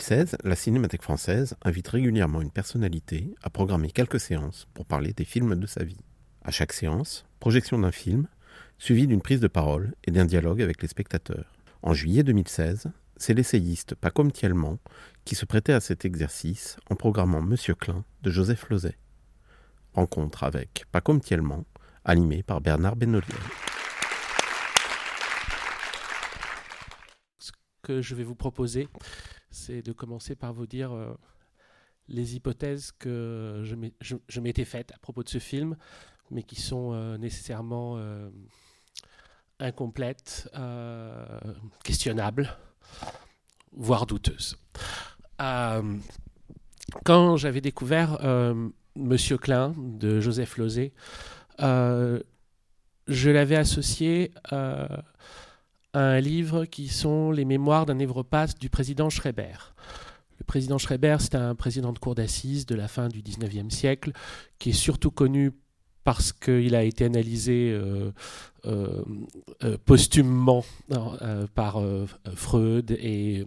2016, la Cinémathèque française invite régulièrement une personnalité à programmer quelques séances pour parler des films de sa vie. À chaque séance, projection d'un film, suivie d'une prise de parole et d'un dialogue avec les spectateurs. En juillet 2016, c'est l'essayiste Paco Thielman qui se prêtait à cet exercice en programmant Monsieur Klein de Joseph Lozay. Rencontre avec Paco Thielman, animé par Bernard Benoliel. Ce que je vais vous proposer, c'est de commencer par vous dire euh, les hypothèses que je m'étais faites à propos de ce film, mais qui sont euh, nécessairement euh, incomplètes, questionnables, voire douteuses. Quand j'avais découvert Monsieur Klein de Joseph Lozé, je l'avais associé un livre qui sont les mémoires d'un névropathe du président Schreiber. Le président Schreiber, c'est un président de cour d'assises de la fin du 19e siècle, qui est surtout connu parce qu'il a été analysé euh, euh, euh, posthumement par Freud et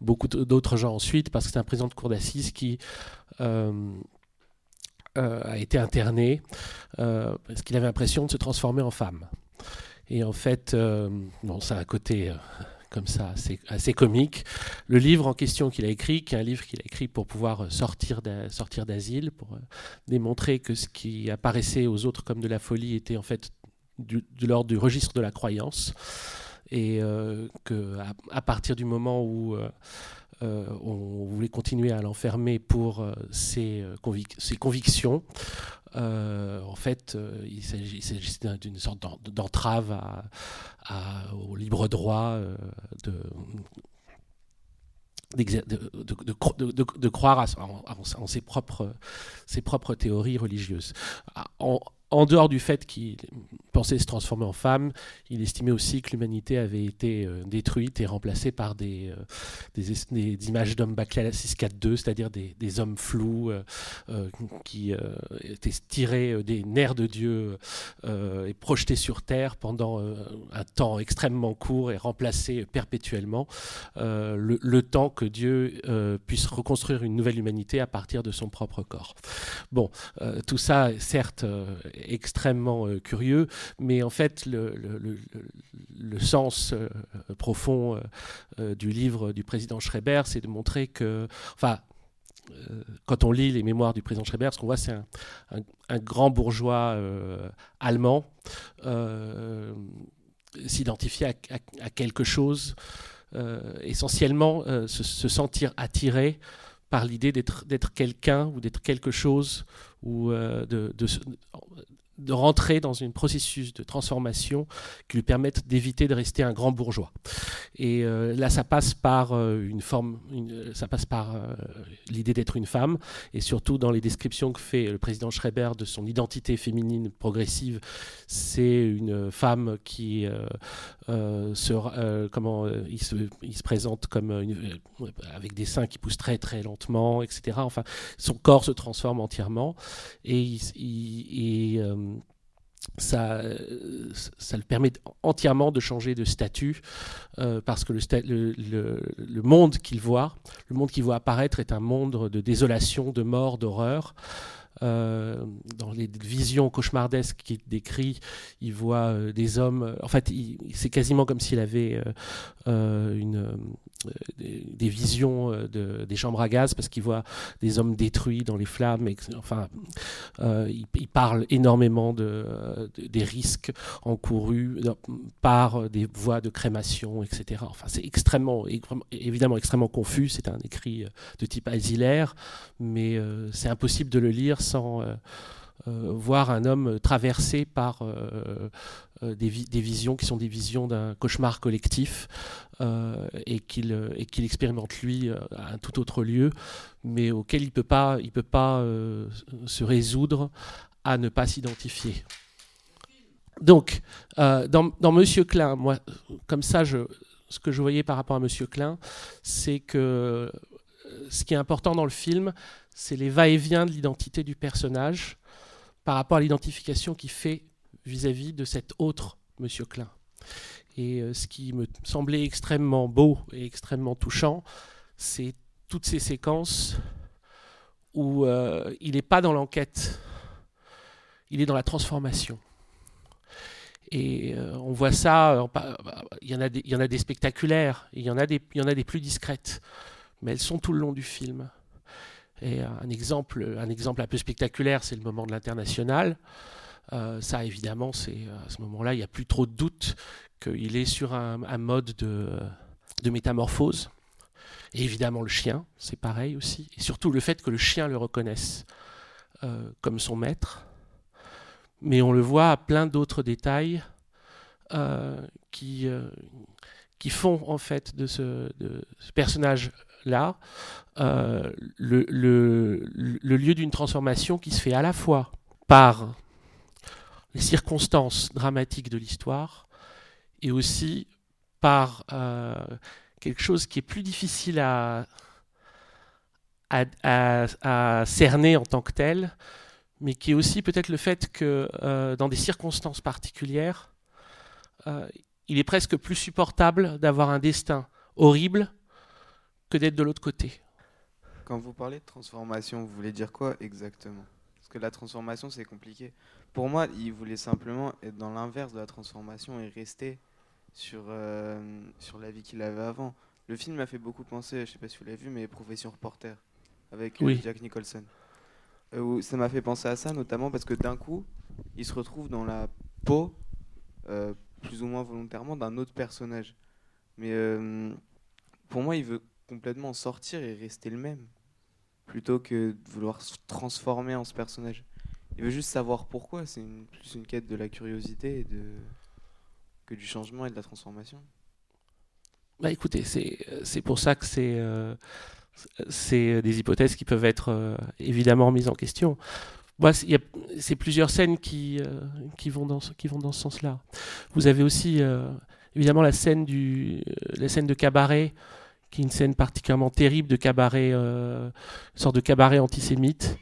beaucoup d'autres gens ensuite, parce que c'est un président de cour d'assises qui a été interné parce qu'il avait l'impression de se transformer en femme. Et en fait, euh, bon, ça a un côté euh, comme ça assez, assez comique. Le livre en question qu'il a écrit, qui est un livre qu'il a écrit pour pouvoir euh, sortir d'a- sortir d'asile, pour démontrer que ce qui apparaissait aux autres comme de la folie était en fait de l'ordre du registre de la croyance. Et que à, partir du moment où on voulait continuer à l'enfermer pour ses convictions, euh, en fait, euh, il s'agissait d'un- d'une sorte d'en- d'entrave au libre droit euh, de, croire à- en, ses, propres, théories religieuses. En, en dehors du fait qu'il pensait se transformer en femme, il estimait aussi que l'humanité avait été euh, détruite et remplacée par des, euh, des, es- des images d'hommes bâclés à la 642, c'est-à-dire des, hommes flous euh, qui étaient tirés des nerfs de Dieu et projetés sur Terre pendant un temps extrêmement court et remplacés perpétuellement, le, le temps que Dieu puisse reconstruire une nouvelle humanité à partir de son propre corps. Bon, tout ça certes extrêmement euh, curieux, mais en fait le, sens euh, profond euh, du livre du président Schreiber, c'est de montrer que, enfin, quand on lit les mémoires du président Schreiber, ce qu'on voit, c'est un, grand bourgeois allemand s'identifier à, quelque chose, essentiellement se, se sentir attiré par l'idée d'être quelqu'un ou d'être quelque chose ou euh, de, de rentrer dans un processus de transformation qui lui permette d'éviter de rester un grand bourgeois. Et euh, là, ça passe par euh, une forme, une- ça passe par euh, l'idée d'être une femme, et surtout dans les descriptions que fait le président Schreiber de son identité féminine progressive, c'est une femme qui euh, euh, se, euh, comment euh, il, se, présente comme euh, avec des seins qui poussent très très lentement, etc. Enfin, son corps se transforme entièrement et, euh, ça, euh, ça le permet entièrement de changer de statut euh, parce que le, le- monde qu'il voit, le monde qu'il voit apparaître est un monde de désolation, de mort, d'horreur. Euh, dans les visions cauchemardesques qu'il décrit, il voit des hommes. En fait, c'est quasiment comme s'il avait une, des, des visions euh, de, des chambres à gaz parce qu'il voit des hommes détruits dans les flammes. et enfin, euh, il, parle énormément de, euh, de- des risques encourus par euh, des voies de crémation, etc. Enfin, c'est extrêmement, évidemment extrêmement confus. C'est un écrit euh, de type asilaire, mais euh, c'est impossible de le lire sans, euh, euh, voir un homme traversé par euh, euh, des, vi- des visions qui sont des visions d'un cauchemar collectif euh, et qu'il euh, qu'il expérimente lui euh, à un tout autre lieu, mais auquel il peut pas il peut pas euh, se résoudre à ne pas s'identifier. Donc, euh, dans, dans Monsieur Klein, moi, comme ça, je, ce que je voyais par rapport à Monsieur Klein, c'est que euh, ce qui est important dans le film, c'est les va-et-vient de l'identité du personnage par rapport à l'identification qu'il fait vis-à-vis de cet autre Monsieur Klein. Et euh, ce qui me semblait extrêmement beau et extrêmement touchant, c'est toutes ces séquences où euh, il n'est pas dans l'enquête, il est dans la transformation. Et euh, on voit ça, il y, en a des, spectaculaires, il y il y en a des plus discrètes, mais elles sont tout le long du film. Et un exemple, un exemple un peu spectaculaire, c'est le moment de l'international. Euh, ça, évidemment, c'est à ce moment-là, il n'y a plus trop de doute qu'il est sur un, mode de, métamorphose. Et évidemment, le chien, c'est pareil aussi. Et surtout le fait que le chien le reconnaisse euh, comme son maître. Mais on le voit à plein d'autres détails euh, qui, euh, qui font en fait de ce, de ce personnage-là euh, le, lieu d'une transformation qui se fait à la fois par les circonstances dramatiques de l'histoire et aussi par euh, quelque chose qui est plus difficile à, cerner en tant que tel, mais qui est aussi peut-être le fait que euh, dans des circonstances particulières, il est presque plus supportable d'avoir un destin horrible que d'être de l'autre côté. Quand vous parlez de transformation, vous voulez dire quoi exactement? Parce que la transformation, c'est compliqué. Pour moi, il voulait simplement être dans l'inverse de la transformation et rester sur, euh, sur la vie qu'il avait avant. Le film m'a fait beaucoup penser, je sais pas si vous l'avez vu, mais Profession reporter avec euh, Oui. Jack Nicholson. Euh, ça m'a fait penser à ça, notamment parce que d'un coup, il se retrouve dans la peau, euh, plus ou moins volontairement, d'un autre personnage. Mais euh, pour moi, il veut complètement sortir et rester le même, plutôt que de vouloir se transformer en ce personnage. Il veut juste savoir pourquoi, c'est plus une quête de la curiosité et de... que du changement et de la transformation. Bah écoutez, c'est pour ça que c'est euh, c'est des hypothèses qui peuvent être euh, évidemment mises en question. C'est- plusieurs scènes qui, euh, qui, vont dans, ce- sens-là. Vous avez aussi euh, évidemment la scène, du, euh, la scène de cabaret, qui est une scène particulièrement terrible de cabaret, une sorte de cabaret antisémite,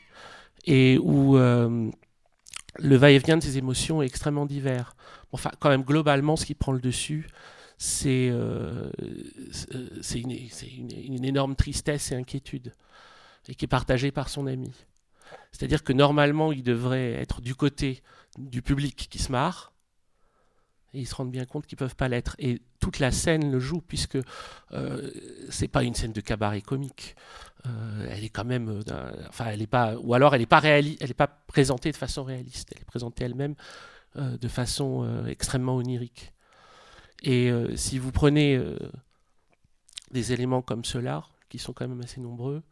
et où le va-et-vient de ces émotions est extrêmement divers. Enfin, quand même, globalement, ce qui prend le dessus, c'est une énorme tristesse et inquiétude, et qui est partagée par son ami. C'est-à-dire que normalement, il devrait être du côté du public qui se marre, et ils se rendent bien compte qu'ils peuvent pas l'être. Et toute la scène le joue, puisque euh, c'est pas une scène de cabaret comique. Euh, elle est quand même, euh, enfin, elle est pas, ou alors elle n'est pas elle pas présentée de façon réaliste. Elle est présentée elle-même euh, de façon extrêmement onirique. Et si vous prenez des éléments comme ceux-là, qui sont quand même assez nombreux,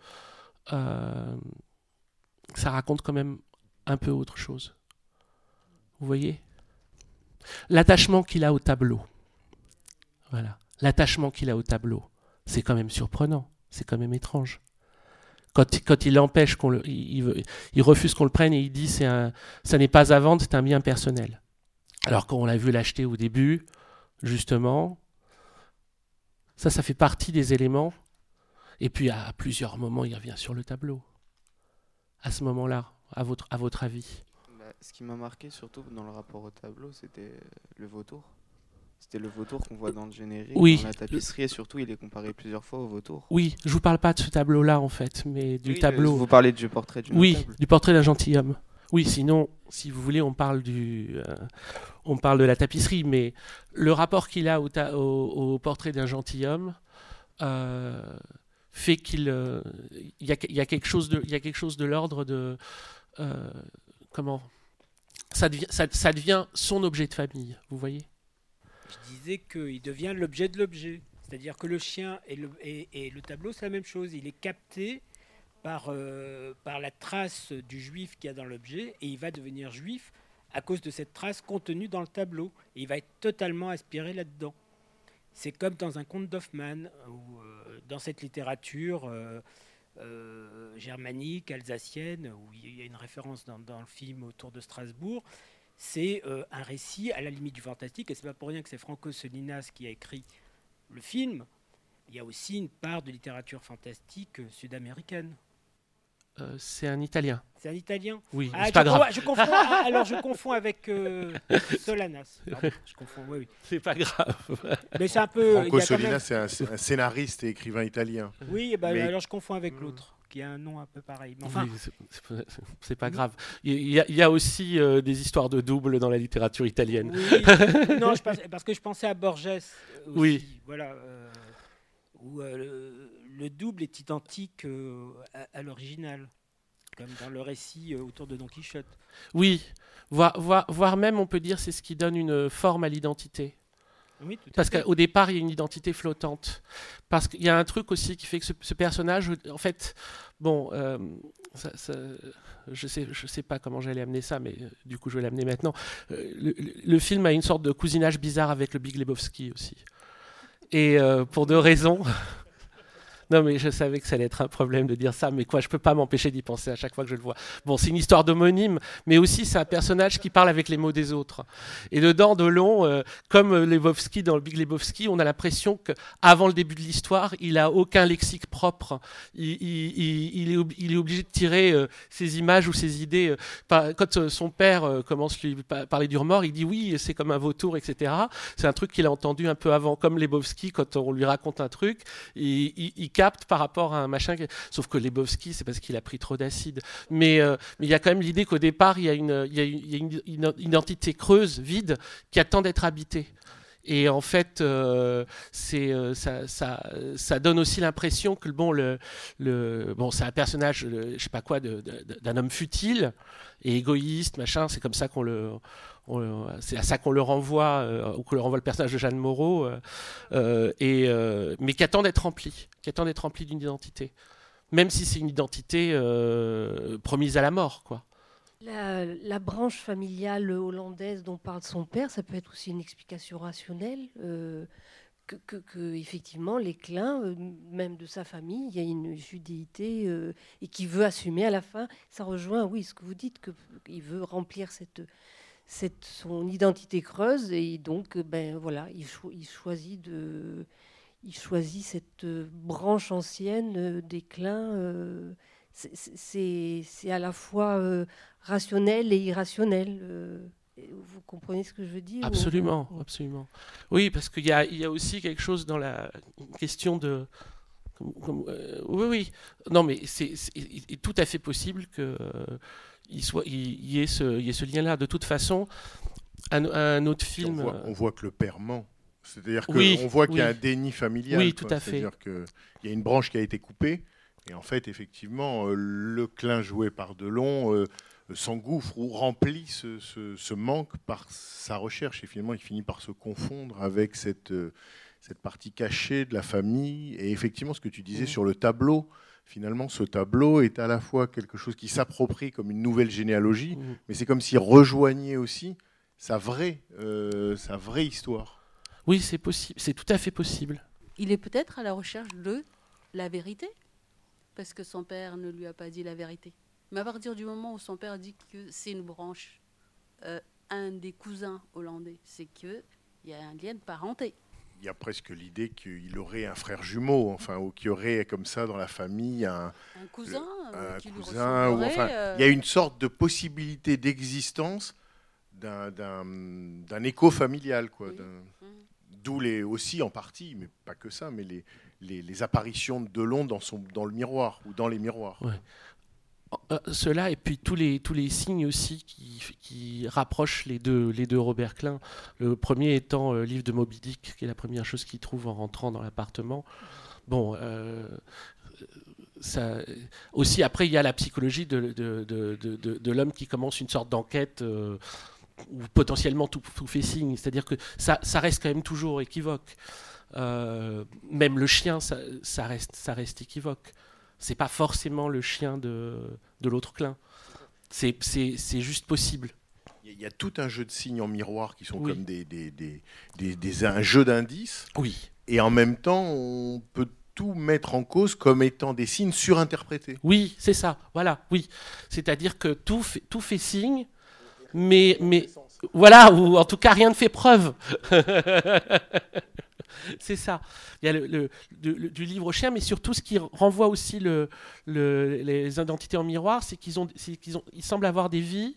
ça raconte quand même un peu autre chose. Vous voyez? L'attachement qu'il a au tableau. Voilà. L'attachement qu'il a au tableau. C'est quand même surprenant. C'est quand même étrange. Quand, quand il empêche qu'on le, il, refuse qu'on le prenne et il dit c'est un, ça n'est pas à vendre, c'est un bien personnel. Alors qu'on l'a vu l'acheter au début, justement, ça, ça fait partie des éléments. Et puis à plusieurs moments, il revient sur le tableau. À ce moment-là, à votre, à votre avis. Bah, ce qui m'a marqué surtout dans le rapport au tableau, c'était euh, le vautour. C'était le vautour qu'on voit dans le générique, Oui. dans la tapisserie, et surtout il est comparé plusieurs fois au vautour. Oui, je vous parle pas de ce tableau-là en fait, mais du Oui, tableau. le- Vous parlez du portrait du Oui, notable. du portrait d'un gentilhomme. Oui, sinon, si vous voulez, on parle du, euh, on parle de la tapisserie, mais le rapport qu'il a au, ta- au- au portrait d'un gentilhomme euh, fait qu'il, il y, a, quelque chose de, l'ordre de, euh, comment, ça devient, son objet de famille, vous voyez? Je disais qu'il devient l'objet de l'objet. C'est-à-dire que le chien et le, tableau, c'est la même chose. Il est capté par, euh, par la trace du juif qu'il y a dans l'objet et il va devenir juif à cause de cette trace contenue dans le tableau. Il va être totalement aspiré là-dedans. C'est comme dans un conte d'Hoffmann, euh, dans cette littérature euh, euh, germanique, alsacienne, où il y a une référence dans, le film autour de Strasbourg. C'est euh, un récit à la limite du fantastique, et c'est pas pour rien que c'est Franco Solinas qui a écrit le film. Il y a aussi une part de littérature fantastique sud-américaine. Euh, c'est un Italien. C'est un italien Oui, Ah, c'est je pas confonds- grave. je confonds- ah, alors je confonds avec euh, Solanas. Pardon, je confonds, oui, oui. C'est pas grave. Mais c'est un peu. Franco Solina, c'est un, scénariste et écrivain italien. Oui, bah, Mais- alors je confonds avec Hmm. l'autre, qui a un nom un peu pareil. Enfin, Oui, c'est- pas- grave. Il y, a- il y a aussi euh, des histoires de double dans la littérature italienne. oui. non, je pense- parce que je pensais à Borges. Aussi, Oui. Voilà. euh, où euh, le, le double est identique euh, à, à l'original, comme dans le récit euh, autour de Don Quichotte. Oui, voire, voire- voire même on peut dire c'est ce qui donne une forme à l'identité. Oui, tout Parce qu'au départ, il y a une identité flottante. Parce qu'il y a un truc aussi qui fait que ce, ce personnage, en fait, bon, euh, ça- ça- je sais, je sais pas comment j'allais amener ça, mais euh, du coup, je vais l'amener maintenant. Euh, le, film a une sorte de cousinage bizarre avec le Big Lebowski aussi. Et pour deux raisons. Non, mais je savais que ça allait être un problème de dire ça, mais quoi, je peux pas m'empêcher d'y penser à chaque fois que je le vois. Bon, c'est une histoire d'homonyme, mais aussi c'est un personnage qui parle avec les mots des autres. Et dedans, Delon, euh, comme Lebowski dans le Big Lebowski, on a l'impression que avant le début de l'histoire, il a aucun lexique propre. Il, est, obligé de tirer euh, ses images ou ses idées. euh, quand euh, son père euh, commence à lui pa- parler du remords, il dit oui, c'est comme un vautour, etc. C'est un truc qu'il a entendu un peu avant, comme Lebowski, quand on lui raconte un truc, il capte par rapport à un machin. Sauf que Lebowski, c'est parce qu'il a pris trop d'acide. Mais euh, il y a quand même l'idée qu'au départ, il y a une, il y a une- une- creuse, vide, qui attend d'être habitée. Et en fait, euh, c'est euh, ça, ça, donne aussi l'impression que bon, le, le bon, c'est un personnage, euh, je sais pas quoi, d'un homme futile et égoïste, machin. C'est comme ça qu'on le, on le- c'est à ça qu'on le renvoie, euh, ou qu'on le renvoie le personnage de Jeanne Moreau, euh, euh, mais qui attend d'être rempli, qui attend d'être rempli d'une identité, même si c'est une identité promise à la mort. La, branche familiale hollandaise dont parle son père, ça peut être aussi une explication rationnelle. euh, que, effectivement, les clins, euh, même de sa famille, il y a une judéité et qui veut assumer à la fin. Ça rejoint, oui, ce que vous dites, qu'il veut remplir cette, cette, son identité creuse et donc, ben voilà, il, cho- il choisit de, il choisit cette euh, branche ancienne euh, des clins. euh, c'est- à la fois euh, rationnel et irrationnel. euh, vous comprenez ce que je veux dire Absolument, ou- absolument. Oui, parce qu'il y a, il y a aussi quelque chose dans la question de. comme- comme- oui, oui. Non, mais c'est tout à fait possible que il soit, il, y ait ce, il y ait ce lien-là. De toute façon, un, un autre film. On voit, on voit que le père ment. C'est-à-dire qu'on Oui, voit qu'il y a un déni familial. Oui, quoi. tout à fait. C'est-à-dire qu'il y a une branche qui a été coupée. Et en fait, effectivement, euh, le clin joué par Delon euh, s'engouffre ou remplit ce, ce- ce manque par sa recherche. Et finalement, il finit par se confondre avec cette, euh, cette partie cachée de la famille. Et effectivement, ce que tu disais Mhm. sur le tableau, finalement, ce tableau est à la fois quelque chose qui s'approprie comme une nouvelle généalogie, mm. mais c'est comme s'il rejoignait aussi sa vraie, euh, sa vraie histoire. Oui, c'est possible. C'est tout à fait possible. Il est peut-être à la recherche de la vérité, parce que son père ne lui a pas dit la vérité. Mais à partir du moment où son père dit que c'est une branche, euh, un des cousins hollandais, c'est qu'il y a un lien de parenté. Il y a presque l'idée qu'il aurait un frère jumeau, enfin, ou qu'il y aurait comme ça dans la famille un, Un cousin euh, un qui lui cousin, ou enfin, euh, il y a une sorte de possibilité d'existence d'un- écho familial, quoi. Oui. Mhm. D'où les aussi en partie, mais pas que ça, mais les, les, les apparitions de Delon dans, son, dans le miroir ou dans les miroirs. Euh, cela et puis tous les, tous les signes aussi qui, rapprochent les deux, les deux Robert Klein. Le premier étant le livre de Moby Dick, qui est la première chose qu'il trouve en rentrant dans l'appartement. Bon, euh, ça, aussi après il y a la psychologie de, de, de, de- l'homme qui commence une sorte d'enquête euh, où potentiellement tout, tout fait signe. C'est-à-dire que ça, ça reste quand même toujours équivoque. Euh, même le chien, ça reste, ça reste équivoque. C'est pas forcément le chien de, de l'autre clin. C'est, juste possible. Il y a tout un jeu de signes en miroir qui sont Oui. comme des, des, des- des- des- un jeu d'indices. Oui. Et en même temps, on peut tout mettre en cause comme étant des signes surinterprétés. Oui, c'est ça. Voilà, oui. C'est-à-dire que tout fait, tout fait signe, mais, mais voilà, ou en tout cas rien ne fait preuve. c'est ça. Il y a le, du- livre chien, mais surtout ce qui renvoie aussi le, le- les identités en miroir, c'est qu'ils ont, ils semblent avoir des vies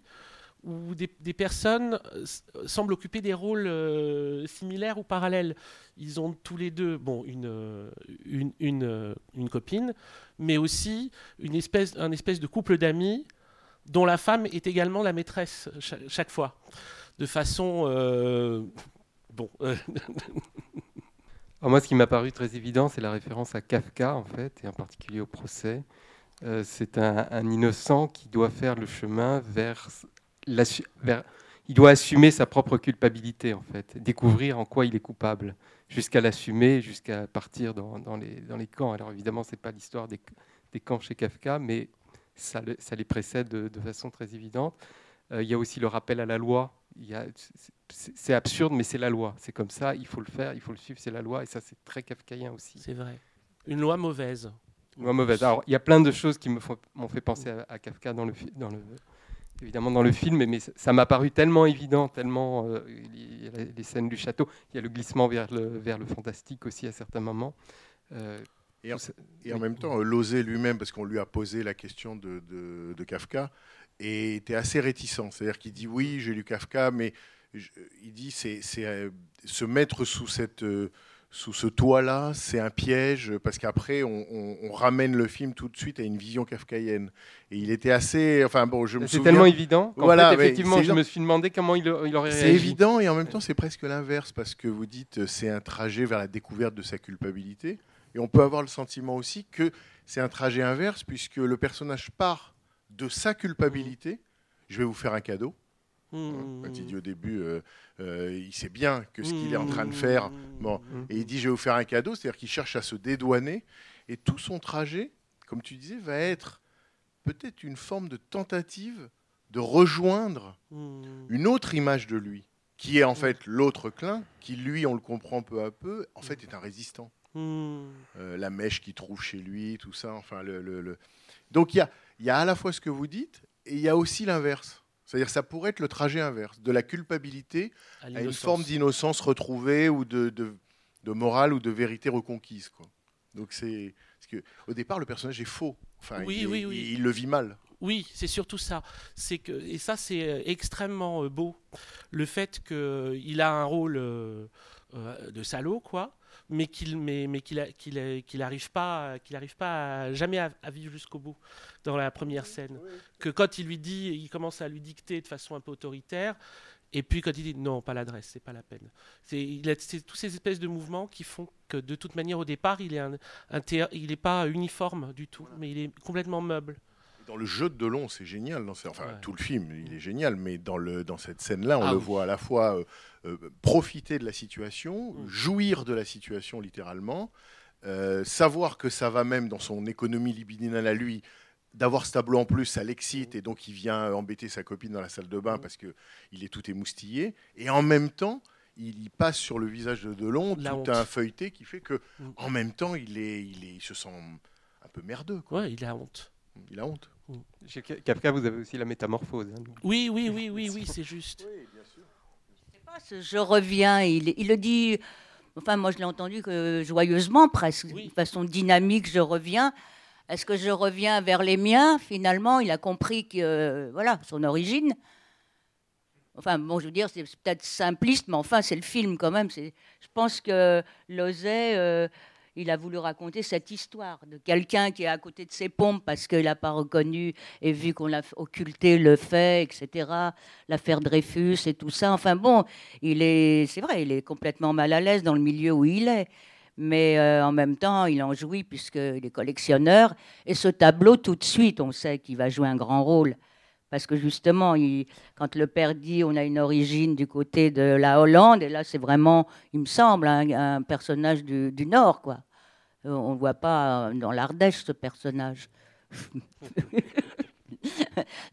où des, personnes euh, semblent occuper des rôles euh, similaires ou parallèles. Ils ont tous les deux, bon, une, une, une, une copine, mais aussi une espèce, un espèce de couple d'amis dont la femme est également la maîtresse cha- chaque, fois, de façon euh, bon. euh, Alors moi, ce qui m'a paru très évident, c'est la référence à Kafka, en fait, et en particulier au procès. Euh, c'est un, innocent qui doit faire le chemin vers, Il doit assumer sa propre culpabilité, en fait, découvrir en quoi il est coupable, jusqu'à l'assumer, jusqu'à partir dans, les, camps. Alors évidemment, ce n'est pas l'histoire des camps chez Kafka, mais ça, le- ça les précède de, de façon très évidente. Euh, il y a aussi le rappel à la loi. C'est- absurde, mais c'est la loi. C'est comme ça, il faut le faire, il faut le suivre, c'est la loi. Et ça, c'est très kafkaïen aussi. C'est vrai. Une loi mauvaise. Une loi mauvaise. Alors, il y a plein de choses qui m'ont fait penser à, à Kafka dans le, dans le, évidemment dans le film, mais, ça- ça m'a paru tellement évident, tellement. euh, il y a les scènes du château, il y a le glissement vers le, vers le fantastique aussi à certains moments. Euh, Et en, et même temps, Lozé lui-même, parce qu'on lui a posé la question de, de- de Kafka, et était assez réticent. C'est-à-dire qu'il dit oui, j'ai lu Kafka, mais je- il dit c'est c'est, euh, se mettre sous cette euh, sous ce toit-là, c'est un piège parce qu'après on, on- on ramène le film tout de suite à une vision kafkaïenne. Et il était assez, enfin bon, je me C'est tellement évident Voilà, fait, effectivement, c'est je évident. me suis demandé comment il, il aurait C'est réagi. évident et en même temps c'est presque l'inverse parce que vous dites c'est un trajet vers la découverte de sa culpabilité et on peut avoir le sentiment aussi que c'est un trajet inverse puisque le personnage part de sa culpabilité. Je vais vous faire un cadeau. Mmh. Quand il dit au début, euh, euh, il sait bien que ce qu'il est en train de faire. Bon, et il dit je vais vous faire un cadeau, c'est-à-dire qu'il cherche à se dédouaner et tout son trajet, comme tu disais, va être peut-être une forme de tentative de rejoindre Mmh. une autre image de lui, qui est en fait l'autre clin, qui lui, on le comprend peu à peu, en fait est un résistant. Mmh. Euh, la mèche qu'il trouve chez lui, tout ça, enfin le. le- le- Donc il y a, il y a à la fois ce que vous dites et il y a aussi l'inverse. C'est-à-dire ça pourrait être le trajet inverse, de la culpabilité À à une forme d'innocence retrouvée ou de, de, de morale ou de vérité reconquise. Quoi. Donc c'est que au départ le personnage est faux. Enfin, Oui, il, oui, oui. il- il le vit mal. Oui, c'est surtout ça. C'est que et ça c'est euh, extrêmement euh, beau. Le fait qu'il a un rôle de salaud quoi, mais qu'il mais, mais qu'il a- qu'il a- qu'il arrive pas qu'il arrive pas à- jamais à, à vivre jusqu'au bout dans la première scène. Que quand il lui dit, il commence à lui dicter de façon un peu autoritaire. Et puis quand il dit non, pas l'adresse, c'est pas la peine. C'est il a- c'est tous ces espèces de mouvements qui font que de toute manière au départ il est un, un théâ- il est pas uniforme du tout, mais il est complètement meuble. Dans le jeu de Delon, c'est génial. Dans ce- enfin, Ouais. tout le film, il est génial, mais dans, le, dans cette scène-là, on Ah le oui. voit à la fois euh, euh, profiter de la situation, Mm. jouir de la situation littéralement, euh, savoir que ça va même dans son économie libidinale à lui, d'avoir ce tableau en plus, ça l'excite, et donc il vient embêter sa copine dans la salle de Mm. bain parce qu'il est tout émoustillé, et en même temps, il y passe sur le visage de Delon La tout honte. un feuilleté qui fait que, Mm. en même temps, il, est, il, est, il se sent un peu merdeux. quoi. Ouais, il a honte. Il a honte. Chez Ka- Kafka, vous avez aussi la métamorphose. hein. Oui, oui, oui, oui, oui, c'est juste. pas, ce je reviens, il, il le dit, enfin moi je l'ai entendu que joyeusement presque, Oui. de façon dynamique, je reviens. Est-ce que je reviens vers les miens? Finalement, il a compris que, euh, voilà, son origine. Enfin, bon, je veux dire, c'est peut-être simpliste, mais enfin, c'est le film quand même. C'est- Je pense que Lozet, euh, il a voulu raconter cette histoire de quelqu'un qui est à côté de ses pompes parce qu'il n'a pas reconnu et vu qu'on l'a occulté le fait, etc. L'affaire Dreyfus et tout ça. Enfin bon, il est, c'est vrai, il est complètement mal à l'aise dans le milieu où il est. Mais euh, en même temps, il en jouit puisqu'il est collectionneur. Et ce tableau, tout de suite, on sait qu'il va jouer un grand rôle. Parce que justement, quand le père dit on a une origine du côté de la Hollande, et là c'est vraiment, il me semble, un, un personnage du, du Nord, quoi. Euh, on ne voit pas dans l'Ardèche ce personnage.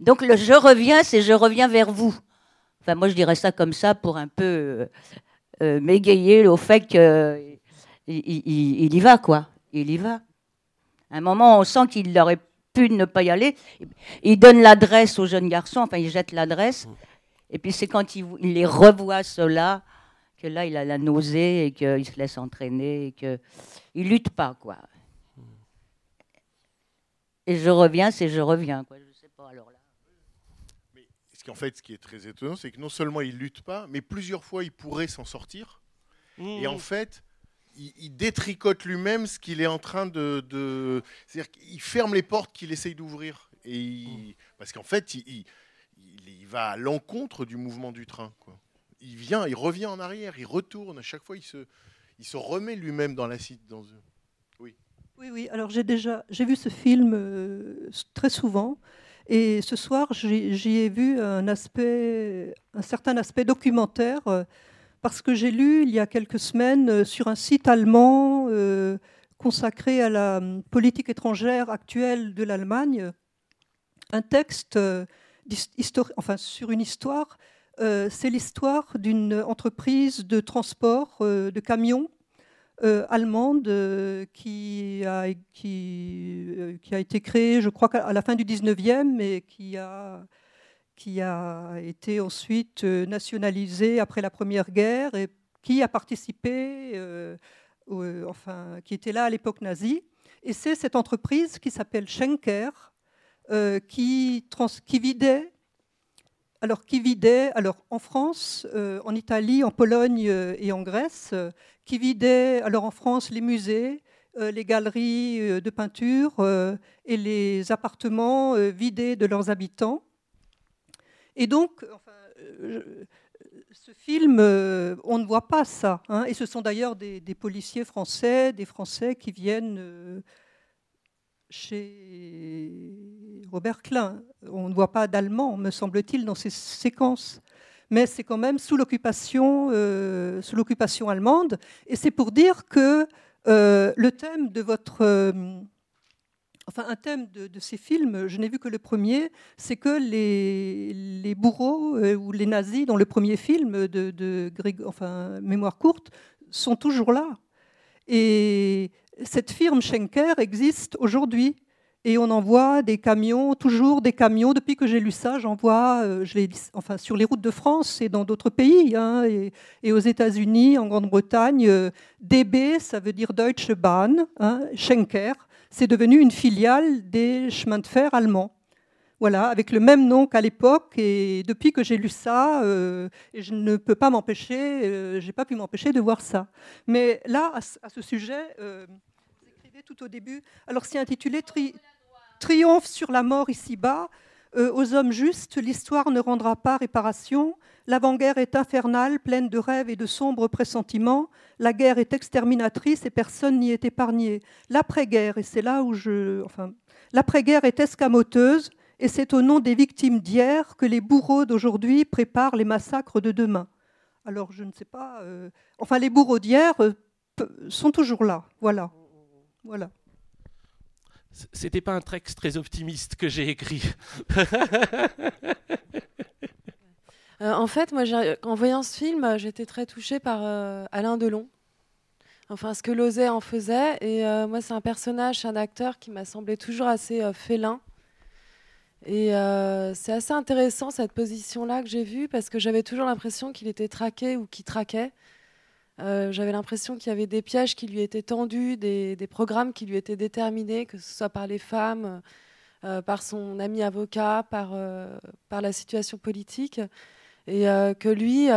Donc le je reviens, c'est je reviens vers vous. Enfin, moi, je dirais ça comme ça pour un peu euh, euh, m'égayer au fait qu'il il, il y va, quoi. Il y va. À un moment, on sent qu'il aurait pu ne pas y aller. Il donne l'adresse au jeune garçon, enfin, il jette l'adresse. Et puis, c'est quand il, il les revoit, ceux-là, que là, il a la nausée et qu'il se laisse entraîner et qu'il ne lutte pas, quoi. Et je reviens, c'est je reviens, quoi. Je sais pas, alors là. Ce qui, en fait, ce qui est très étonnant, c'est que non seulement il lutte pas, mais plusieurs fois il pourrait s'en sortir. Et en fait, il, il détricote lui-même ce qu'il est en train de. de... C'est-à-dire qu'il ferme les portes qu'il essaye d'ouvrir. Et il- Parce qu'en fait, il, il- il- il va à l'encontre du mouvement du train. Quoi. Il vient, il revient en arrière, il retourne. À chaque fois, il se, il se remet lui-même dans la. Dans... Oui. Oui, oui. Alors j'ai déjà j'ai vu ce film euh, très souvent, et ce soir j'y ai vu un aspect, un certain aspect documentaire, euh, parce que j'ai lu il y a quelques semaines euh, sur un site allemand consacré à la hum, politique étrangère actuelle de l'Allemagne, un texte enfin, sur une histoire. Euh, C'est l'histoire d'une entreprise de transport euh, de camions euh, allemande qui, a, été créée, je crois, à la fin du 19e et qui a, été ensuite nationalisée après la Première Guerre et qui a participé, enfin, qui était là à l'époque nazie. Et c'est cette entreprise qui s'appelle Schenker qui vidait alors, qui vidait, alors en France, euh, en Italie, en Pologne euh, et en Grèce, euh, qui vidait, alors en France, les musées, les galeries de peinture et les appartements vidés de leurs habitants. Et donc, ce film, on ne voit pas ça. hein, et ce sont d'ailleurs des, policiers français, des Français qui viennent chez Robert Klein. On ne voit pas d'allemand, me semble-t-il, dans ces séquences. Mais c'est quand même sous l'occupation, euh, sous l'occupation allemande. Et c'est pour dire que euh, le thème de votre, euh, enfin un thème de, ces films, je n'ai vu que le premier, c'est que les, bourreaux ou les nazis dans le premier film de, de enfin Mémoire courte sont toujours là. Et cette firme Schenker existe aujourd'hui. Et on envoie des camions, toujours des camions. Depuis que j'ai lu ça, j'en vois euh, enfin, sur les routes de France et dans d'autres pays. hein, et, et aux États-Unis, en Grande-Bretagne, euh, DB, ça veut dire Deutsche Bahn. hein, Schenker, c'est devenu une filiale des chemins de fer allemands. Voilà, avec le même nom qu'à l'époque. Et depuis que j'ai lu ça, euh, je ne peux pas m'empêcher, euh, j'ai pas pu m'empêcher de voir ça. Mais là, à, ce- sujet, euh, vous écrivez tout au début. Alors, c'est intitulé Tri- Triomphe sur la mort ici-bas. Euh, aux hommes justes, l'histoire ne rendra pas réparation. L'avant-guerre est infernale, pleine de rêves et de sombres pressentiments. La guerre est exterminatrice et personne n'y est épargné. L'après-guerre, et c'est là où je. Enfin, l'après-guerre est escamoteuse et c'est au nom des victimes d'hier que les bourreaux d'aujourd'hui préparent les massacres de demain. Alors, je ne sais pas. euh, Enfin, les bourreaux d'hier euh, sont toujours là. Voilà. Voilà. C'était pas un texte très optimiste que j'ai écrit. Euh, en fait, moi, en voyant ce film, j'étais très touchée par euh, Alain Delon. Enfin, ce que Lozay en faisait. Et euh, moi, c'est un personnage, un acteur qui m'a semblé toujours assez euh, félin. Et euh, c'est assez intéressant cette position-là que j'ai vue parce que j'avais toujours l'impression qu'il était traqué ou qu'il traquait. Euh, j'avais l'impression qu'il y avait des pièges qui lui étaient tendus, des, programmes qui lui étaient déterminés, que ce soit par les femmes, euh, par son ami avocat, par, la situation politique, et que lui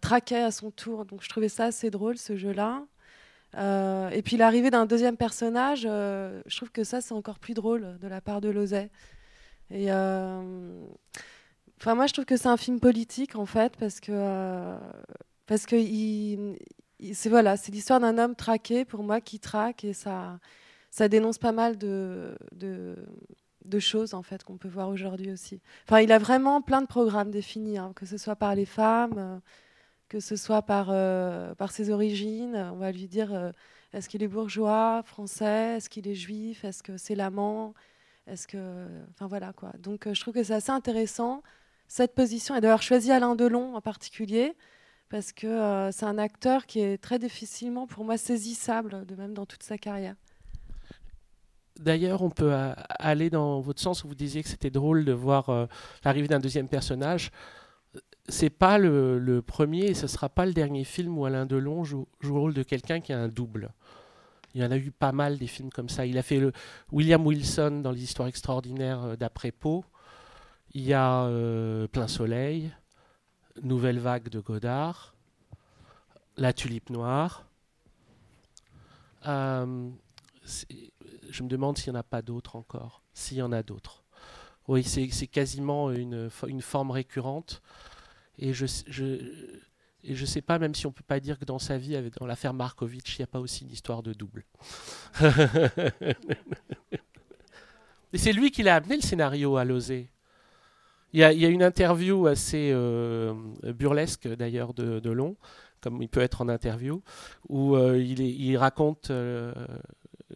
traquait à son tour. Donc je trouvais ça assez drôle, ce jeu-là. Et puis l'arrivée d'un deuxième personnage, je trouve que ça, c'est encore plus drôle de la part de Lozay. Euh, enfin, moi, je trouve que c'est un film politique, en fait, parce que euh, parce que c'est voilà, c'est l'histoire d'un homme traqué pour moi qui traque et ça ça dénonce pas mal de, choses en fait qu'on peut voir aujourd'hui aussi. Enfin, il a vraiment plein de programmes définis, hein, que ce soit par les femmes, euh, que ce soit par par ses origines. On va lui dire Est-ce qu'il est bourgeois, français Est-ce qu'il est juif Est-ce que c'est l'amant Est-ce que, enfin voilà quoi. Donc euh, je trouve que c'est assez intéressant cette position et d'avoir choisi Alain Delon en particulier parce que euh, c'est un acteur qui est très difficilement pour moi saisissable, de même dans toute sa carrière. D'ailleurs, on peut euh, aller dans votre sens où vous disiez que c'était drôle de voir l'arrivée d'un deuxième personnage. C'est pas le, premier et ce sera pas le dernier film où Alain Delon joue le rôle de quelqu'un qui a un double. Il y en a eu pas mal des films comme ça. Il a fait le William Wilson dans les histoires extraordinaires euh, d'après Poe. Il y a euh, Plein Soleil, Nouvelle Vague de Godard, La Tulipe Noire. Euh, je me demande s'il n'y en a pas d'autres encore. S'il y en a d'autres. Oui, c'est quasiment une, fo- une forme récurrente. Et je, et je sais pas, même si on peut pas dire que dans sa vie, dans l'affaire Markovitch, il n'y a pas aussi une histoire de double. et c'est lui qui l'a amené le scénario à l'oser. Il y, a, une interview assez euh, burlesque d'ailleurs de, de Long, comme il peut être en interview, où euh, il, raconte euh,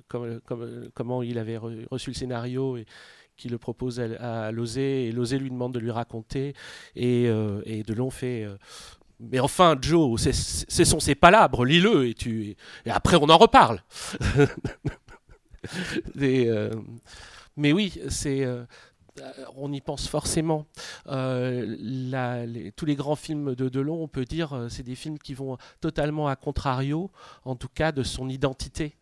comme- comme- comment il avait re- reçu le scénario et qu'il le propose à, à Lozé, et Lozé lui demande de lui raconter, et, et Delon fait... mais enfin, Joe, c'est sont ses palabres, lis-le, et, tu, après on en reparle. Euh, mais oui, euh, on y pense forcément. Euh, tous les grands films de Delon, on peut dire, c'est des films qui vont totalement à contrario, en tout cas, de son identité.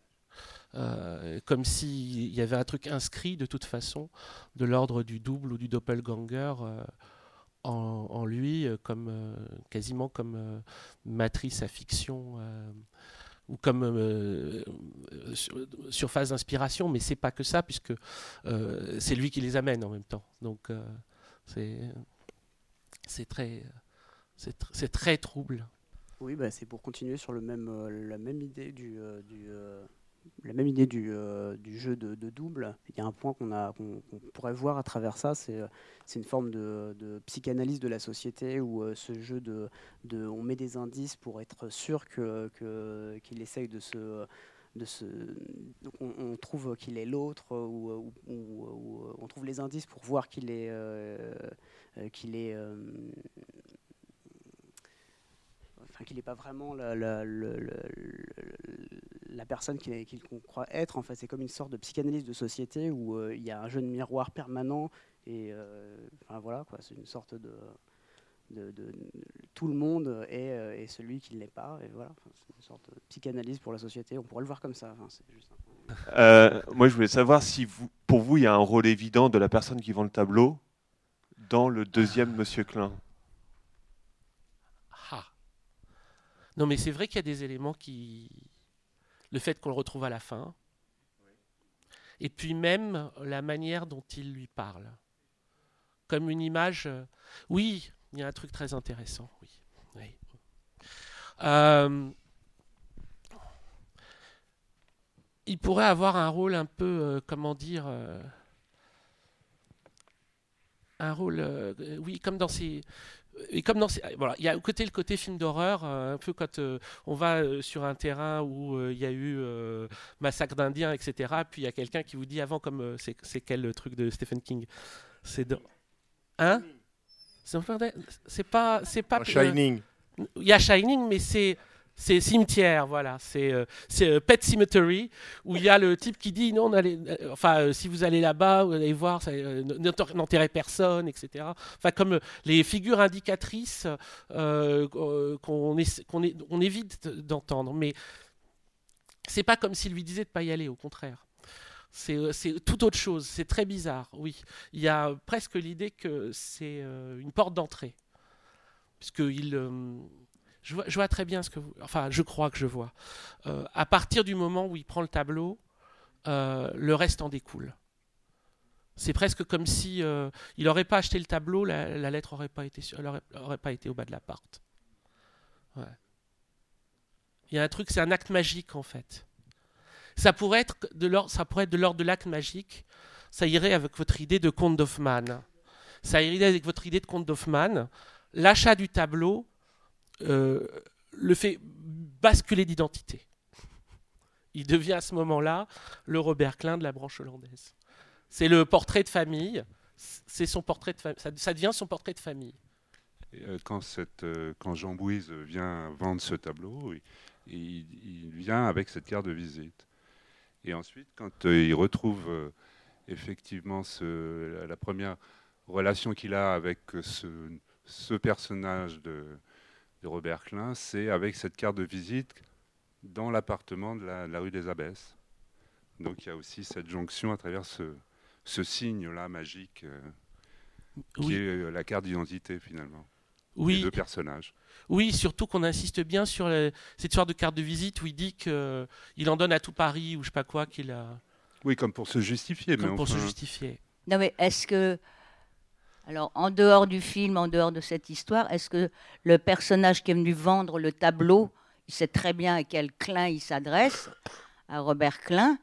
Euh, comme s'il y avait un truc inscrit de toute façon, de l'ordre du double ou du doppelganger en, lui, euh, comme, euh, quasiment comme euh, matrice à fiction. ou comme sur- surface d'inspiration, mais c'est pas que ça, puisque c'est lui qui les amène en même temps. Donc euh, c'est très c'est tr- c'est très trouble. Oui, bah, c'est pour continuer sur le même, la même idée du, la même idée du, euh, jeu de, double. Il y a un point qu'on pourrait voir à travers ça, c'est euh, une forme de, psychanalyse de la société où euh, ce jeu de, on met des indices pour être sûr que qu'il essaye de se de on, on trouve qu'il est l'autre ou, on trouve les indices pour voir qu'il est qu'il est qu'il n'est pas vraiment la personne qu'il croit être. En fait, c'est comme une sorte de psychanalyse de société où euh, il y a un jeu de miroir permanent et euh, enfin voilà quoi, c'est une sorte de, de- de- tout le monde est, euh, est celui qui ne l'est pas et voilà, Enfin, c'est une sorte de psychanalyse pour la société. On pourrait le voir comme ça. Enfin, c'est juste un- Euh, moi, je voulais savoir si vous, pour vous, il y a un rôle évident de la personne qui vend le tableau dans le deuxième Monsieur Klein. Ah. Non, mais c'est vrai qu'il y a des éléments qui. Le fait qu'on le retrouve à la fin. Et puis même la manière dont il lui parle. Comme une image. euh, Oui, il y a un truc très intéressant. Oui. Euh, Il pourrait avoir un rôle un peu. euh, comment dire. un rôle. oui, comme dans ces. Et comme dans ces- voilà, il y a au côté le côté film d'horreur, euh, un peu quand euh, on va euh, sur un terrain où il y a eu massacre d'Indiens, etc. Puis il y a quelqu'un qui vous dit avant, comme c'est quel truc de Stephen King? C'est hein? C'est pas c'est pas Il y a Shining, mais c'est c'est cimetière, voilà. C'est euh, euh, Pet Cemetery où il y a le type qui dit non, allez, euh, enfin si vous allez là-bas, vous allez voir, n'enterrez- personne, etc. Enfin comme les figures indicatrices qu'on on évite d'entendre, mais c'est pas comme s'il lui disait de pas y aller, au contraire. C'est tout autre chose, c'est très bizarre, oui. Il y a presque l'idée que c'est une porte d'entrée. Puisqu'il. Je, vois, très bien ce que vous. Enfin, je crois que je vois. Euh, à partir du moment où il prend le tableau, euh, le reste en découle. C'est presque comme si euh, il n'aurait pas acheté le tableau, la, lettre n'aurait pas, été pas été au bas de la porte. Ouais. Il y a un truc, c'est un acte magique en fait. Ça pourrait être de l'ordre, ça pourrait être de l'ordre de l'acte magique. Ça irait avec votre idée de conte d'Hoffmann. Ça irait avec votre idée de conte d'Hoffmann. L'achat du tableau euh, le fait basculer d'identité. il devient à ce moment-là le Robert Klein de la branche hollandaise. C'est le portrait de famille. C'est son portrait de. Ça, ça devient son portrait de famille. Euh, euh, quand Jean Bouise vient vendre ce tableau, il, vient avec cette carte de visite. Et ensuite, quand il retrouve effectivement la, première relation qu'il a avec ce personnage de, de Robert Klein, c'est avec cette carte de visite dans l'appartement de la, de la rue des Abbesses. Donc il y a aussi cette jonction à travers ce, ce signe-là magique euh, qui Oui. est euh, la carte d'identité finalement Oui. des deux personnages. Oui, surtout qu'on insiste bien sur cette histoire de carte de visite où il dit qu'il en donne à tout Paris ou je sais pas quoi qu'il a. Oui, comme pour se justifier. Comme mais pour se justifier. Non, mais est-ce que. Alors, en dehors du film, en dehors de cette histoire, est-ce que le personnage qui est venu vendre le tableau, il sait très bien à quel Klein il s'adresse, à Robert Klein,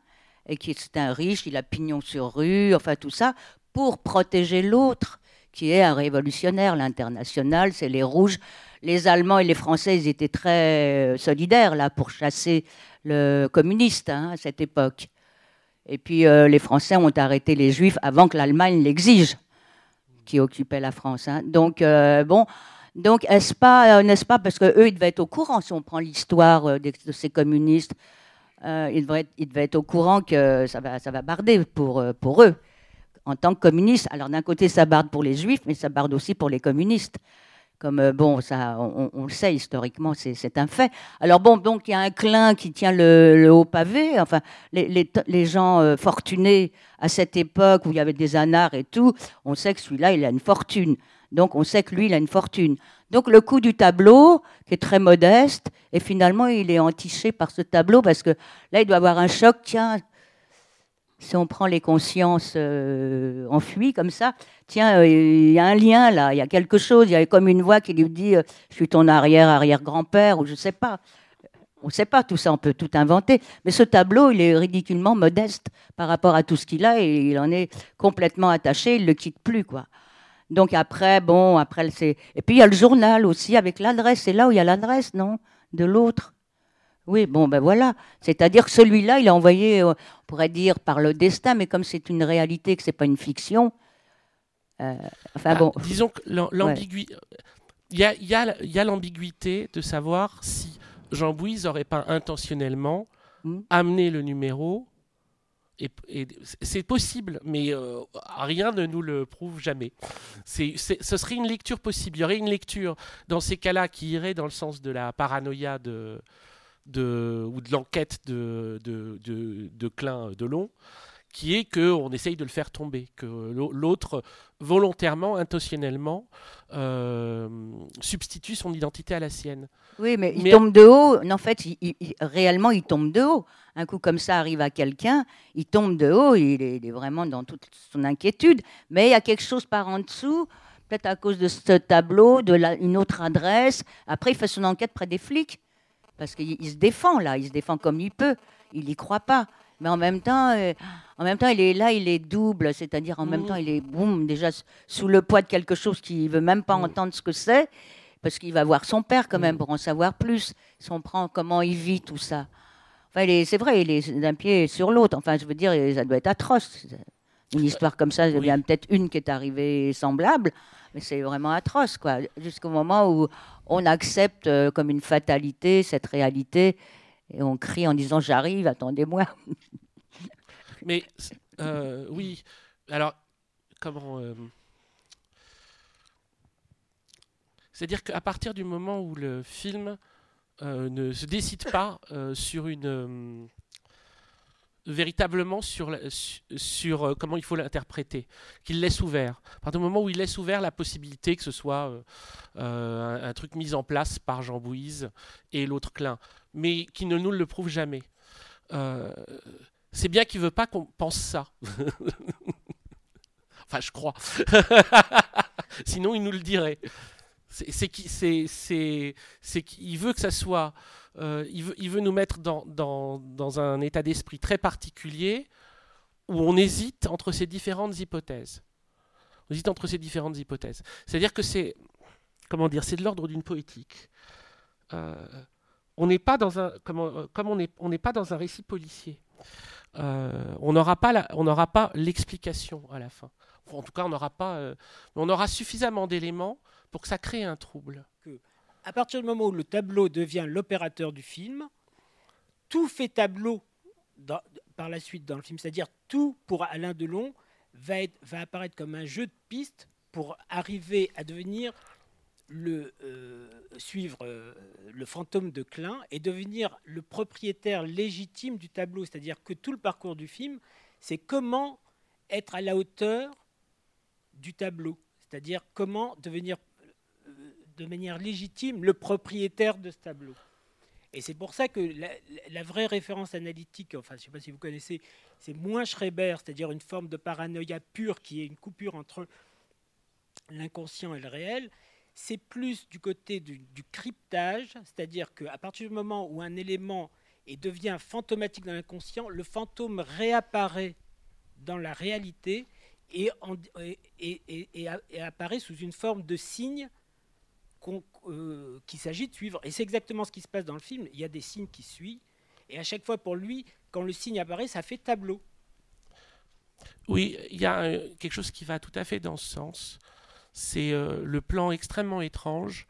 et qui est un riche, il a pignon sur rue, enfin tout ça, pour protéger l'autre, qui est un révolutionnaire, l'international, c'est les rouges. Les Allemands et les Français, ils étaient très euh, solidaires là pour chasser le communiste hein, à cette époque. Et puis euh, les Français ont arrêté les Juifs avant que l'Allemagne l'exige, qui occupait la France. hein. Donc euh, bon, donc est-ce pas, euh, n'est-ce pas, parce que eux ils devaient être au courant si on prend l'histoire euh, de ces communistes, euh, ils, devaient être, ils devaient être au courant que ça va, ça va barder pour pour eux en tant que communistes. Alors d'un côté ça barde pour les Juifs, mais ça barde aussi pour les communistes. Comme euh, bon, ça, on, on le sait historiquement, c'est c'est un fait. Alors bon, donc il y a un clin qui tient le, le haut pavé. Enfin, les, les, les gens euh, fortunés à cette époque où il y avait des anards et tout, on sait que celui-là, il a une fortune. Donc on sait que lui, il a une fortune. Donc le coût du tableau, qui est très modeste, et finalement il est entiché par ce tableau parce que là, il doit avoir un choc. Tiens, si on prend les consciences euh, enfuies comme ça, tiens, euh, il y a un lien là, il y a quelque chose, il y a comme une voix qui lui dit euh, Je suis ton arrière-arrière-grand-père, ou je ne sais pas. On ne sait pas tout ça, on peut tout inventer. Mais ce tableau, il est ridiculement modeste par rapport à tout ce qu'il a et il en est complètement attaché, il ne le quitte plus. quoi. Donc après, bon, après, c'est. Et puis il y a le journal aussi avec l'adresse. C'est là où il y a l'adresse, non? De l'autre. Oui, bon, ben voilà. C'est-à-dire que celui-là, il a envoyé, euh, on pourrait dire, par le destin, mais comme c'est une réalité, que c'est pas une fiction. euh, enfin Ah, bon. Disons que l'ambiguïté. Il y a, y a- il y a l'ambiguïté de savoir si Jean Bouise n'aurait pas intentionnellement Hmm. amené le numéro. Et, et c'est possible, mais euh, rien ne nous le prouve jamais. C'est, c'est- ce serait une lecture possible. Il y aurait une lecture dans ces cas-là qui irait dans le sens de la paranoïa de, de, ou de l'enquête de, de, de, de Klein de Long, qui est qu'on essaye de le faire tomber, que l'au- l'autre volontairement, intentionnellement, euh, substitue son identité à la sienne. Oui, mais il Mais- tombe de haut. En fait, il- il- il- réellement, il tombe de haut. Un coup comme ça arrive à quelqu'un, il tombe de haut, il est, il est vraiment dans toute son inquiétude. Mais il y a quelque chose par en dessous, peut-être à cause de ce tableau, de la- une autre adresse. Après, il fait son enquête près des flics, parce qu'il il se défend là, il se défend comme il peut. Il n'y croit pas. Mais en même temps, euh, en même temps, il est là, il est double, c'est-à-dire en même Mhm. temps, il est boum, déjà sous le poids de quelque chose qu'il veut même pas entendre ce que c'est, parce qu'il va voir son père quand même pour en savoir plus. Si on prend comment il vit tout ça. Enfin, c'est vrai, il est d'un pied sur l'autre. Enfin, je veux dire, ça doit être atroce. Une histoire comme ça, il y a peut-être une qui est arrivée semblable, mais c'est vraiment atroce, quoi. Jusqu'au moment où on accepte euh, comme une fatalité cette réalité et on crie en disant j'arrive, attendez-moi. Mais euh, oui, alors comment euh, C'est-à-dire qu'à partir du moment où le film ne se décide pas sur une véritablement sur, sur euh, comment il faut l'interpréter, qu'il laisse ouvert. À partir du moment où il laisse ouvert la possibilité que ce soit euh, euh, un, truc mis en place par Jean Bouise et l'autre Klein, mais qui ne nous le prouve jamais. C'est bien qu'il veut pas qu'on pense ça. enfin, je crois. Sinon, il nous le dirait. C'est qu'il veut que ça soit. Euh, il, veut, nous mettre dans, un état d'esprit très particulier où on hésite entre ces différentes hypothèses. Hésite entre ces différentes hypothèses. C'est-à-dire que c'est. Comment dire C'est de l'ordre d'une poétique. Euh, on n'est pas dans un comme on, comme on n'est pas dans un récit policier. Euh, on n'aura pas pas l'explication à la fin. En tout cas, on n'aura pas euh, on aura suffisamment d'éléments pour que ça crée un trouble. À partir du moment où le tableau devient l'opérateur du film, tout fait tableau par la suite dans le film, c'est-à-dire tout pour Alain Delon va, apparaître comme un jeu de pistes pour arriver à devenir euh, suivre euh, le fantôme de Klein et devenir le propriétaire légitime du tableau, c'est-à-dire que tout le parcours du film, c'est comment être à la hauteur du tableau, c'est-à-dire comment devenir de manière légitime le propriétaire de ce tableau. Et c'est pour ça que la, vraie référence analytique, enfin je ne sais pas si vous connaissez, c'est moins Schreiber, c'est-à-dire une forme de paranoïa pure qui est une coupure entre l'inconscient et le réel. C'est plus du côté du, cryptage, c'est-à-dire qu'à partir du moment où un élément et devient fantomatique dans l'inconscient, le fantôme réapparaît dans la réalité et apparaît sous une forme de signe euh, qu'il s'agit de suivre. Et c'est exactement ce qui se passe dans le film. Il y a des signes qui suivent. Et à chaque fois, pour lui, quand le signe apparaît, ça fait tableau. Oui, il y a quelque chose qui va tout à fait dans ce sens. C'est euh, le plan extrêmement étrange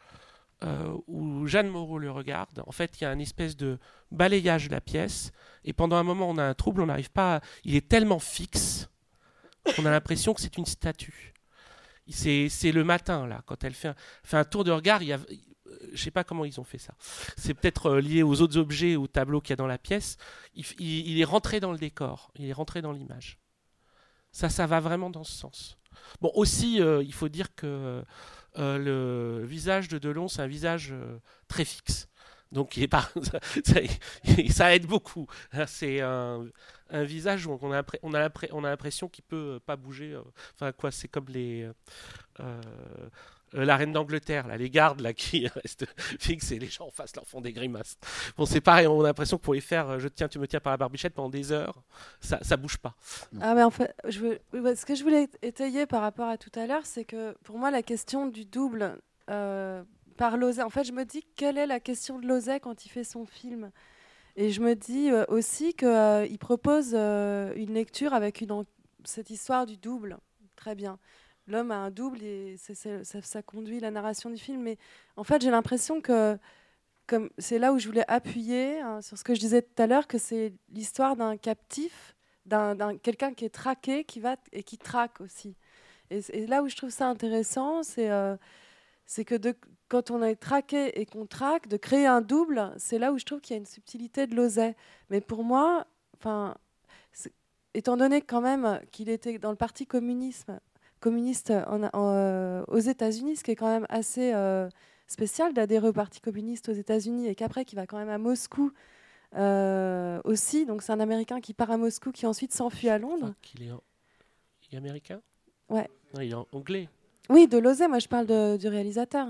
euh, où Jeanne Moreau le regarde. En fait, il y a une espèce de balayage de la pièce. Et pendant un moment, on a un trouble, on n'arrive pas. à- Il est tellement fixe qu'on a l'impression que c'est une statue. C'est le matin, là, quand elle fait un, tour de regard. Il y a, euh, je sais pas comment ils ont fait ça. C'est peut-être euh, lié aux autres objets, au tableau qu'il y a dans la pièce. Il, est rentré dans le décor, il est rentré dans l'image. Ça, ça va vraiment dans ce sens. Bon, aussi, euh, il faut dire que le visage de Delon, c'est un visage très fixe. Donc, ça, aide beaucoup. C'est un, visage où on a, l'impression qu'il peut euh, pas bouger. euh. Enfin, quoi, c'est comme les. euh, euh, la reine d'Angleterre, là, les gardes là, qui restent fixes et les gens en face leur font des grimaces. Bon, c'est pareil, on a l'impression que pour les faire, je tiens, tu me tiens par la barbichette pendant des heures, ça, ça bouge pas. Ah mais en fait, ce que je voulais étayer par rapport à tout à l'heure, c'est que pour moi la question du double par Lozet, en fait je me dis quelle est la question de Lozet quand il fait son film? Et je me dis euh, aussi qu'il propose euh, une lecture avec cette histoire du double, très bien. L'homme a un double et ça, conduit la narration du film, mais en fait j'ai l'impression que c'est là où je voulais appuyer hein, sur ce que je disais tout à l'heure, que c'est l'histoire d'un captif, d'un quelqu'un qui est traqué, qui va et qui traque aussi. Et, et là où je trouve ça intéressant, c'est euh, c'est que de- quand on est traqué et qu'on traque, de créer un double, c'est là où je trouve qu'il y a une subtilité de l'oset. Mais pour moi, enfin, étant donné quand même qu'il était dans le parti communisme, communiste en- en, euh, aux États-Unis, ce qui est quand même assez euh, spécial d'adhérer au parti communiste aux États-Unis et qu'après qu'il va quand même à Moscou euh, aussi. Donc c'est un Américain qui part à Moscou qui ensuite s'enfuit à Londres. Qu'il est, en- il est américain? Ouais. Non, il est anglais. Oui, de Lozé, moi je parle de- du réalisateur.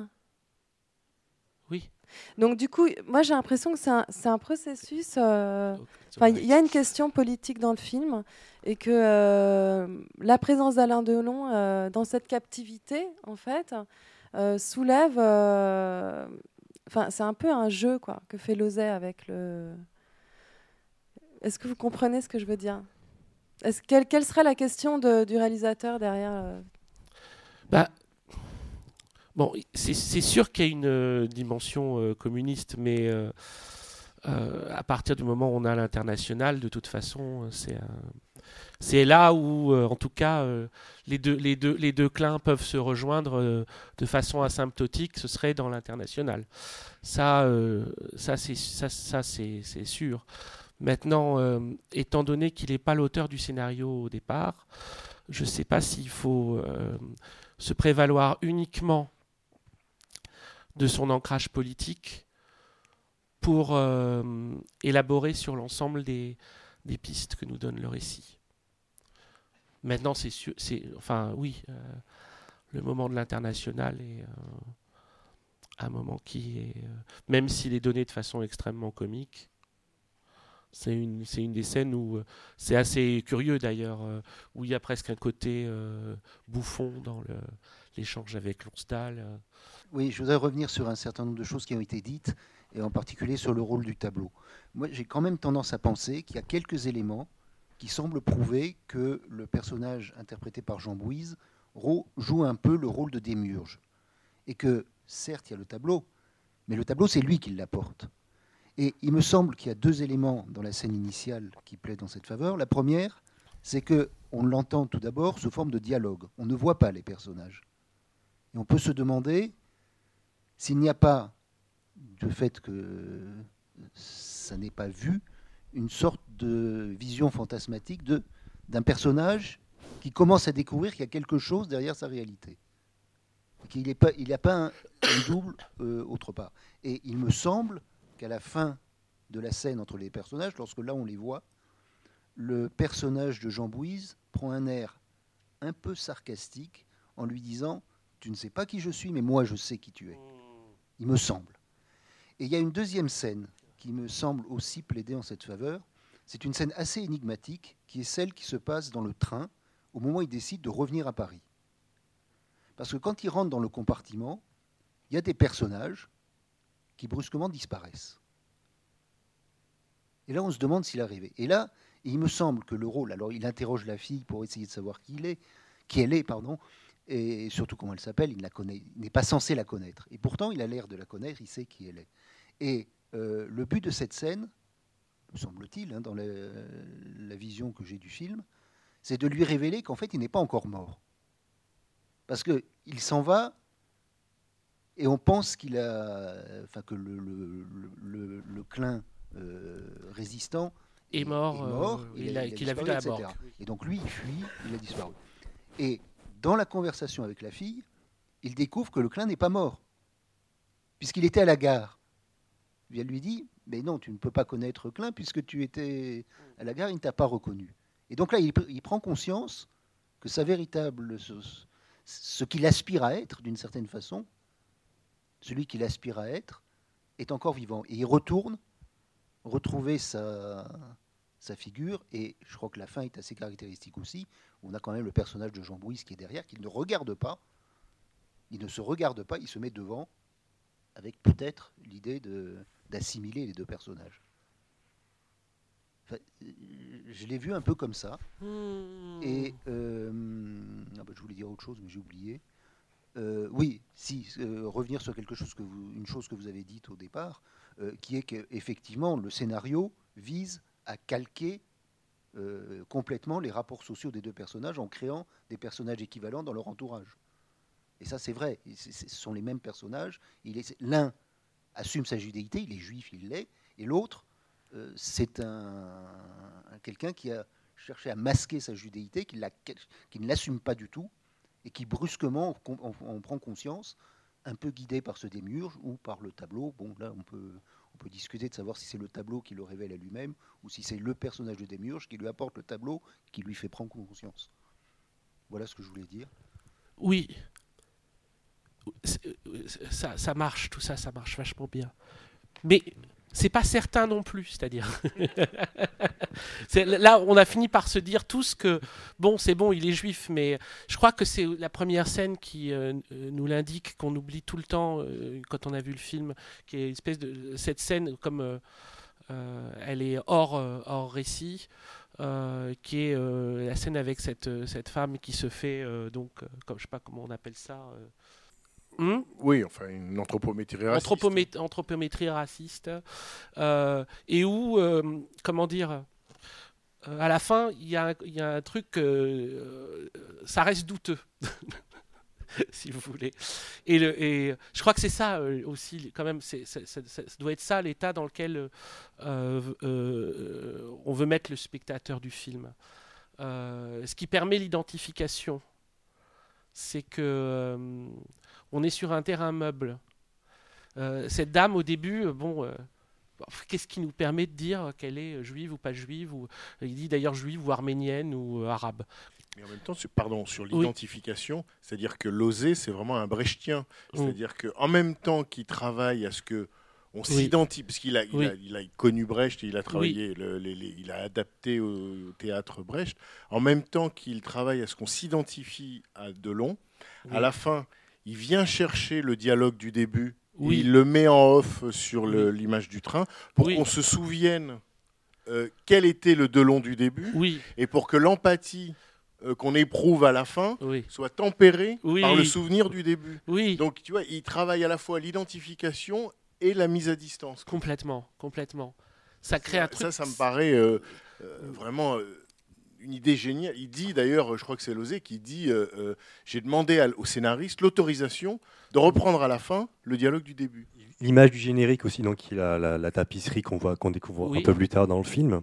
Oui. Donc du coup, moi j'ai l'impression que c'est un, processus. euh, Il y a une question politique dans le film et que euh, la présence d'Alain Delon euh, dans cette captivité, en fait, soulève. Enfin, c'est un peu un jeu quoi que fait Lozé avec le. Est-ce que vous comprenez ce que je veux dire? Quelle, quelle serait la question de- du réalisateur derrière Bah, bon, c'est sûr qu'il y a une euh, dimension euh, communiste, mais euh, à partir du moment où on a l'international, de toute façon, c'est là où, en tout cas, les, deux, les, deux, les deux clins peuvent se rejoindre de façon asymptotique, ce serait dans l'international. Ça, ça c'est sûr. Maintenant, étant donné qu'il n'est pas l'auteur du scénario au départ, je ne sais pas s'il faut se prévaloir uniquement de son ancrage politique pour euh, élaborer sur l'ensemble des, pistes que nous donne le récit. Maintenant, c'est enfin, oui, euh, le moment de l'international est euh, un moment qui est, même s'il est donné de façon extrêmement comique, c'est une, des scènes où euh, c'est assez curieux d'ailleurs, euh, où il y a presque un côté euh, bouffon dans l'échange avec Lonsdal. Oui, je voudrais revenir sur un certain nombre de choses qui ont été dites, et en particulier sur le rôle du tableau. Moi, j'ai quand même tendance à penser qu'il y a quelques éléments qui semblent prouver que le personnage interprété par Jean Bouise joue un peu le rôle de démiurge. Et que, certes, il y a le tableau, mais le tableau, c'est lui qui l'apporte. Et il me semble qu'il y a deux éléments dans la scène initiale qui plaident en cette faveur. La première, c'est que on l'entend tout d'abord sous forme de dialogue. On ne voit pas les personnages. Et on peut se demander s'il n'y a pas, du fait que ça n'est pas vu, une sorte de vision fantasmatique de- d'un personnage qui commence à découvrir qu'il y a quelque chose derrière sa réalité. Qu'il n'y a pas un, un double euh, autre part. Et il me semble qu'à la fin de la scène entre les personnages, lorsque là on les voit, le personnage de Jean Bouise prend un air un peu sarcastique en lui disant Tu ne sais pas qui je suis, mais moi je sais qui tu es. Il me semble. Et il y a une deuxième scène qui me semble aussi plaider en cette faveur. C'est une scène assez énigmatique qui est celle qui se passe dans le train au moment où il décide de revenir à Paris. Parce que quand il rentre dans le compartiment, il y a des personnages brusquement disparaissent. Et là, on se demande s'il est arrivé. Et là, il me semble que le rôle, alors il interroge la fille pour essayer de savoir qui elle est, pardon, et surtout comment elle s'appelle, il n'est pas censé la connaître. Et pourtant, il a l'air de la connaître, il sait qui elle est. Et euh, le but de cette scène, me semble-t-il, hein, dans la, la vision que j'ai du film, c'est de lui révéler qu'en fait, il n'est pas encore mort. Parce qu'il s'en va et on pense qu'il a, enfin que le, le, le, le- clin euh, résistant Est mort, euh, il il a- qu'il a vu disparu, dans la etc. morgue. Et donc lui, il fuit, il a disparu. Et dans la conversation avec la fille, il découvre que le clin n'est pas mort, puisqu'il était à la gare. Et elle lui dit, mais non, tu ne peux pas connaître Klein puisque tu étais à la gare, il ne t'a pas reconnu. Et donc là, il, pr- il prend conscience que sa véritable, ce, ce qu'il aspire à être, d'une certaine façon, celui qu'il aspire à être, est encore vivant. Et il retourne retrouver sa, sa figure, et je crois que la fin est assez caractéristique aussi. On a quand même le personnage de Jean Bouis qui est derrière, qui ne regarde pas, il ne se regarde pas, il se met devant, avec peut-être l'idée de- d'assimiler les deux personnages. Enfin, euh, je l'ai vu un peu comme ça. Et euh, ah bah, je voulais dire autre chose, mais j'ai oublié. Euh, oui, si euh, revenir sur quelque chose que vous, une chose que vous avez dite au départ, euh, qui est qu'effectivement le scénario vise à calquer complètement les rapports sociaux des deux personnages en créant des personnages équivalents dans leur entourage. Et ça, c'est vrai. Ce sont les mêmes personnages. L'un assume sa judéité, il est juif, il l'est, et l'autre, c'est un, un- quelqu'un qui a cherché à masquer sa judéité, qui ne l'assume pas du tout, et qui brusquement en, en- en prend conscience, un peu guidé par ce démiurge ou par le tableau. Bon, là, on peut, on peut discuter de savoir si c'est le tableau qui le révèle à lui-même, ou si c'est le personnage de démiurge qui lui apporte le tableau, qui lui fait prendre conscience. Voilà ce que je voulais dire. Oui. Euh, Ça, ça marche, tout ça, ça marche vachement bien. Mais c'est pas certain non plus, c'est-à-dire. C'est- Là, on a fini par se dire tous que, bon, c'est bon, il est juif, mais je crois que c'est la première scène qui euh, euh, nous l'indique, qu'on oublie tout le temps euh, quand on a vu le film, qui est une espèce de. Cette scène, comme elle est hors, hors récit. qui est la scène avec cette, cette femme qui se fait donc comme je sais pas comment on appelle ça Hmm? Oui, enfin, une anthropométrie raciste. Anthropomé- anthropométrie raciste, euh, et où, euh, comment dire, euh, à la fin, il y, a un- il y a un truc, ça reste douteux, si vous voulez. Et, le- et je crois que c'est ça euh, aussi, quand même, c'est, ça doit être ça l'état dans lequel euh, euh, euh, on veut mettre le spectateur du film. Ce qui permet l'identification, c'est que on est sur un terrain meuble. Euh, cette dame, au début, euh, bon, euh, bon, qu'est-ce qui nous permet de dire qu'elle est juive ou pas juive ou, Il dit d'ailleurs juive ou arménienne ou arabe. Mais en même temps, pardon, sur Oui. l'identification, c'est-à-dire que l'oser, c'est vraiment un brechtien. Mm. C'est-à-dire qu'en même temps qu'il travaille à ce que on Oui. s'identifie, parce qu'il a, il Oui. a, il a connu Brecht, et il a travaillé, le- les- les- il a adapté au, au théâtre Brecht, en même temps qu'il travaille à ce qu'on s'identifie à Delon, À la fin, il vient chercher le dialogue du début, Oui. il le met en off sur l'image du train, pour Oui. qu'on se souvienne euh, quel était le Delon du début, Oui. et pour que l'empathie euh, qu'on éprouve à la fin soit tempérée par le souvenir du début. Oui. Donc tu vois, il travaille à la fois l'identification et la mise à distance. Complètement, complètement. Ça crée un truc. Ça, ça me paraît euh, vraiment une idée géniale. Il dit d'ailleurs, je crois que c'est Lozé qui dit euh, euh, J'ai demandé à- au scénariste l'autorisation de reprendre à la fin le dialogue du début. L'image du générique aussi, donc il a la, la tapisserie qu'on voit, qu'on découvre Oui. un peu plus tard dans le film,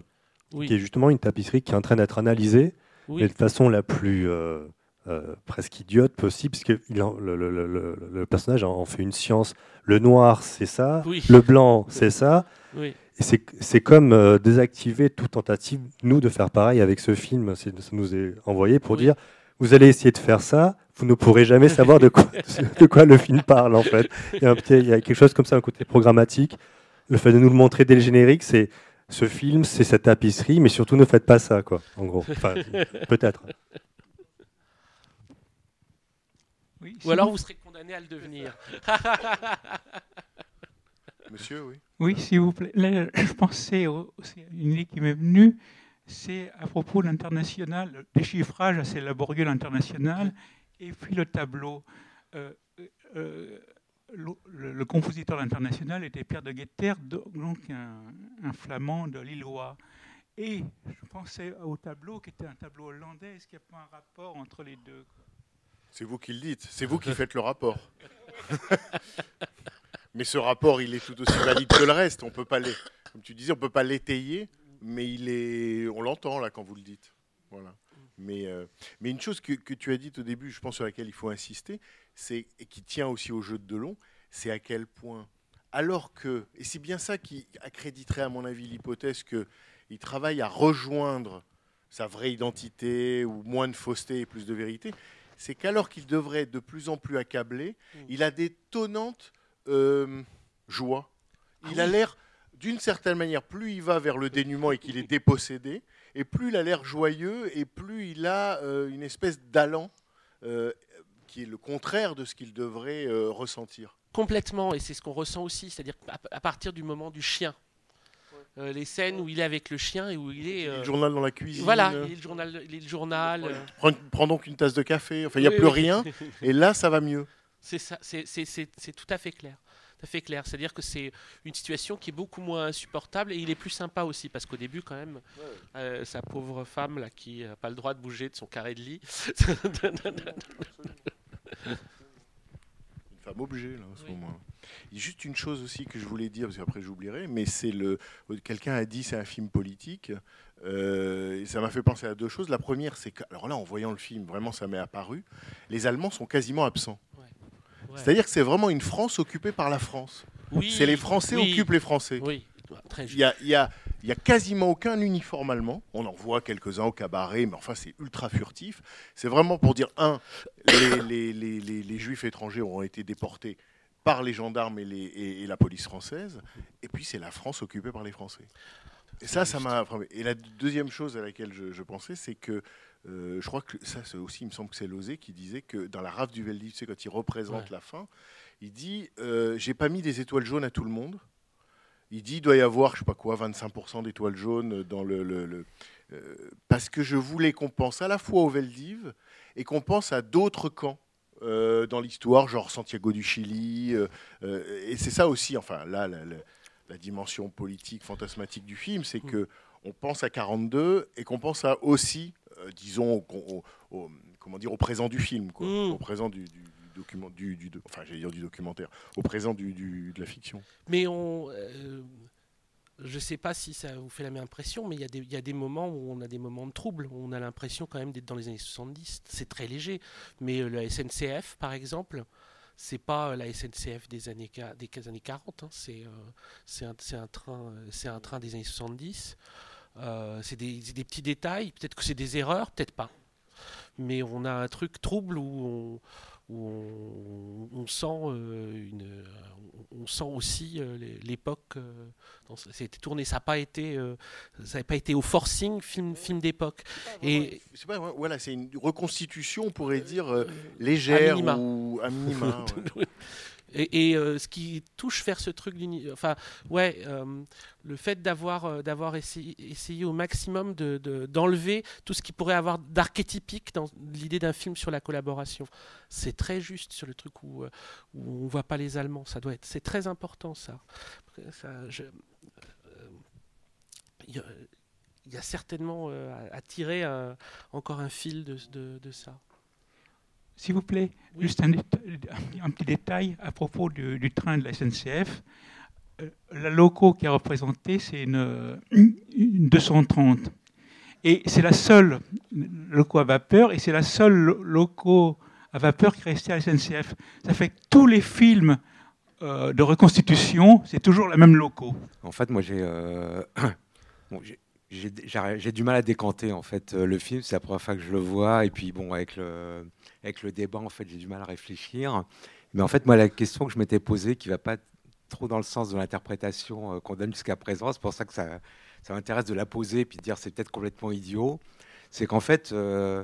Oui. qui est justement une tapisserie qui est en train d'être analysée, Oui. mais de façon la plus euh, euh, presque idiote possible, parce que il en- le, le- le- le- le personnage en fait une science. Le noir, c'est ça, Oui. le blanc, c'est ça. Oui. Et c'est comme euh, désactiver toute tentative, nous, de faire pareil avec ce film. Ça nous est envoyé pour Oui. dire vous allez essayer de faire ça, vous ne pourrez jamais savoir de quoi, de quoi le film parle, en fait. Il y, a un petit- il y a quelque chose comme ça, un côté programmatique. Le fait de nous le montrer dès le générique, c'est ce film, c'est cette tapisserie, mais surtout ne faites pas ça, quoi, en gros. Enfin, peut-être. Ou alors vous serez condamné à le devenir. Monsieur, oui. Oui, s'il vous plaît. Là, je pensais à une idée qui m'est venue, c'est à propos de l'international, le déchiffrage assez laborieux de l'international, et puis le tableau. Euh, euh, le, le- le compositeur de l'international était Pierre de Guetter, donc un, un flamand de Lillois. Et je pensais au tableau qui était un tableau hollandais. Est-ce qu'il n'y a pas un rapport entre les deux? C'est vous qui le dites, c'est vous qui faites le rapport. mais ce rapport, il est tout aussi valide que le reste. On peut pas les, comme tu disais, on peut pas l'étayer, mais il est, on l'entend là quand vous le dites. Voilà. Mais, euh, mais une chose que, que tu as dite au début, je pense sur laquelle il faut insister, c'est et qui tient aussi au jeu de Delon, c'est à quel point, alors que, et c'est bien ça qui accréditerait à mon avis l'hypothèse que il travaille à rejoindre sa vraie identité ou moins de fausseté et plus de vérité, c'est qu'alors qu'il devrait être de plus en plus accablé, il a des tonnantes euh, joies. Il a l'air, d'une certaine manière, plus il va vers le dénuement et qu'il est dépossédé, et plus il a l'air joyeux, et plus il a euh, une espèce d'allant euh, qui est le contraire de ce qu'il devrait euh, ressentir. Complètement, et c'est ce qu'on ressent aussi, c'est-à-dire à partir du moment du chien, euh, les scènes où il est avec le chien et où il est. Il lit le journal dans la cuisine. Voilà, il lit le journal. il le journal euh, Prends, prends donc une tasse de café, enfin il n'y a Oui, plus oui. rien, et là ça va mieux. C'est tout à fait clair. Tout à fait clair. C'est-à-dire que c'est une situation qui est beaucoup moins insupportable et il est plus sympa aussi parce qu'au début, quand même, euh, sa pauvre femme là qui n'a pas le droit de bouger de son carré de lit. Une femme objet là en ce moment. Il y a juste une chose aussi que je voulais dire, parce qu'après j'oublierai, mais c'est le. Quelqu'un a dit c'est un film politique. euh, et ça m'a fait penser à deux choses. La première, c'est que, alors là, en voyant le film, vraiment, ça m'est apparu. Les Allemands sont quasiment absents. C'est-à-dire que c'est vraiment une France occupée par la France. Oui, c'est les Français oui. occupent les Français. Oui, très Il y a, il y a- il y a quasiment aucun uniforme allemand. On en voit quelques-uns au cabaret, mais enfin c'est ultra furtif. C'est vraiment pour dire un, les, les- les- les- les Juifs étrangers ont été déportés par les gendarmes et, les- et- et la police française. Et puis c'est la France occupée par les Français. Et ça, ça m'a. Et la deuxième chose à laquelle je, je pensais, c'est que je crois que ça, c'est aussi, il me semble que c'est Lozé qui disait que dans la rave du Veldiv, sais, quand il représente Ouais. la fin, il dit euh, J'ai pas mis des étoiles jaunes à tout le monde. Il dit il doit y avoir, je sais pas quoi, 25% d'étoiles jaunes dans le. le- le- euh, parce que je voulais qu'on pense à la fois au Veldiv et qu'on pense à d'autres camps. euh, dans l'histoire, genre Santiago du Chili, euh, euh, et c'est ça aussi, enfin là, la, la- la dimension politique, fantasmatique du film, c'est que on pense à 42 et qu'on pense à aussi, euh, disons, au, comment dire, au présent du film, quoi, au présent du, document, du, enfin, j'allais dire du documentaire, au présent du, du- de la fiction. Mais on. euh, je sais pas si ça vous fait la même impression, mais il y, a des- il y a des moments où on a des moments de trouble. où On a l'impression quand même d'être dans les années 70. C'est très léger. Mais euh, la SNCF, par exemple, c'est pas euh, la SNCF des années, des années 40. hein. C'est euh, un, un, train, euh, c'est un train des années 70. Euh, c'est des, petits détails. Peut-être que c'est des erreurs, peut-être pas. Mais on a un truc trouble où on, où on, on sent euh, une, euh, on sent aussi euh, l'époque. s'était tourné. Ça n'a pas été, ça n'a pas été au forcing film, film d'époque. Et pas, voilà, c'est une reconstitution, on pourrait dire, légère minima. ou à minima. ouais. Et, euh, ce qui touche vers ce truc, enfin, ouais, euh, le fait d'avoir euh, d'avoir essayé, au maximum de- de- d'enlever tout ce qui pourrait avoir d'archétypique dans l'idée d'un film sur la collaboration. C'est très juste sur le truc où, où on voit pas les Allemands. Ça doit être, c'est très important ça. Il y, a- certainement à, tirer encore un fil de ça. S'il vous plaît, juste un, petit détail à propos du, du train de la SNCF. Euh, la loco qui est représentée, c'est une, une 230. Et c'est la seule loco à vapeur, et c'est la seule lo- loco à vapeur qui est restée à la SNCF. Ça fait que tous les films euh, de reconstitution, c'est toujours la même loco. En fait, moi, j'ai euh, bon, du mal à décanter en fait euh, le film. C'est la première fois que je le vois, et puis bon, avec le avec le débat, en fait, j'ai du mal à réfléchir. Mais en fait, moi, la question que je m'étais posée, qui va pas trop dans le sens de l'interprétation euh, qu'on donne jusqu'à présent, c'est pour ça que ça, m'intéresse de la poser, puis de dire c'est peut-être complètement idiot. C'est qu'en fait, euh,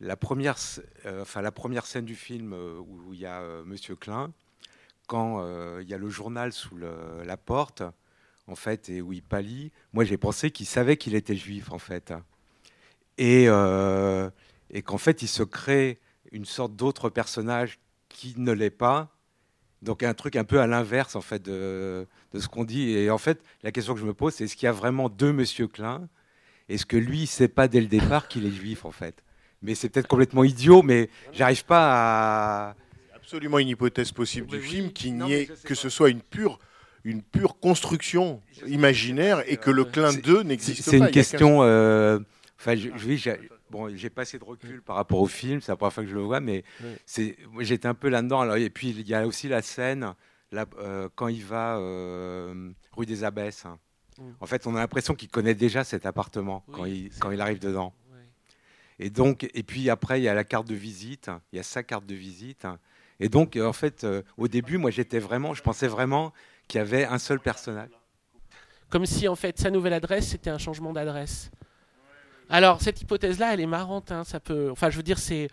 la première, euh, enfin la première scène du film où il y a Monsieur Klein, quand il y a le journal sous la porte, en fait, et où il pâlit, moi j'ai pensé qu'il savait qu'il était juif, en fait. Et qu'en fait, il se crée une sorte d'autre personnage qui ne l'est pas. Donc un truc un peu à l'inverse, en fait, de, de ce qu'on dit. Et en fait, la question que je me pose, c'est est-ce qu'il y a vraiment deux Monsieur Klein? Est-ce que lui, il sait pas dès le départ qu'il est juif, en fait? Mais c'est peut-être complètement idiot, mais j'arrive pas à... Absolument une hypothèse possible du film, qu'il n'y ait que ce soit une pure, une pure construction imaginaire et que le clin d'eux n'existe pas. C'est une question. euh, Enfin, je, je- bon, j'ai pas assez de recul par rapport au film. C'est la première fois que je le vois, mais c'est j'étais un peu là-dedans. Et puis il y a aussi la scène là, euh, quand il va euh, rue des Abbesses. hein. Mm. En fait, on a l'impression qu'il connaît déjà cet appartement quand il quand il arrive dedans. Et donc, et puis après, il y a la carte de visite. Il y a sa carte de visite. Et donc, euh, en fait, euh, au début, moi, j'étais vraiment, je pensais vraiment qu'il y avait un seul personnage. Comme si en fait sa nouvelle adresse c'était un changement d'adresse. Alors cette hypothèse-là, elle est marrante. hein, ça peut, enfin je veux dire, c'est,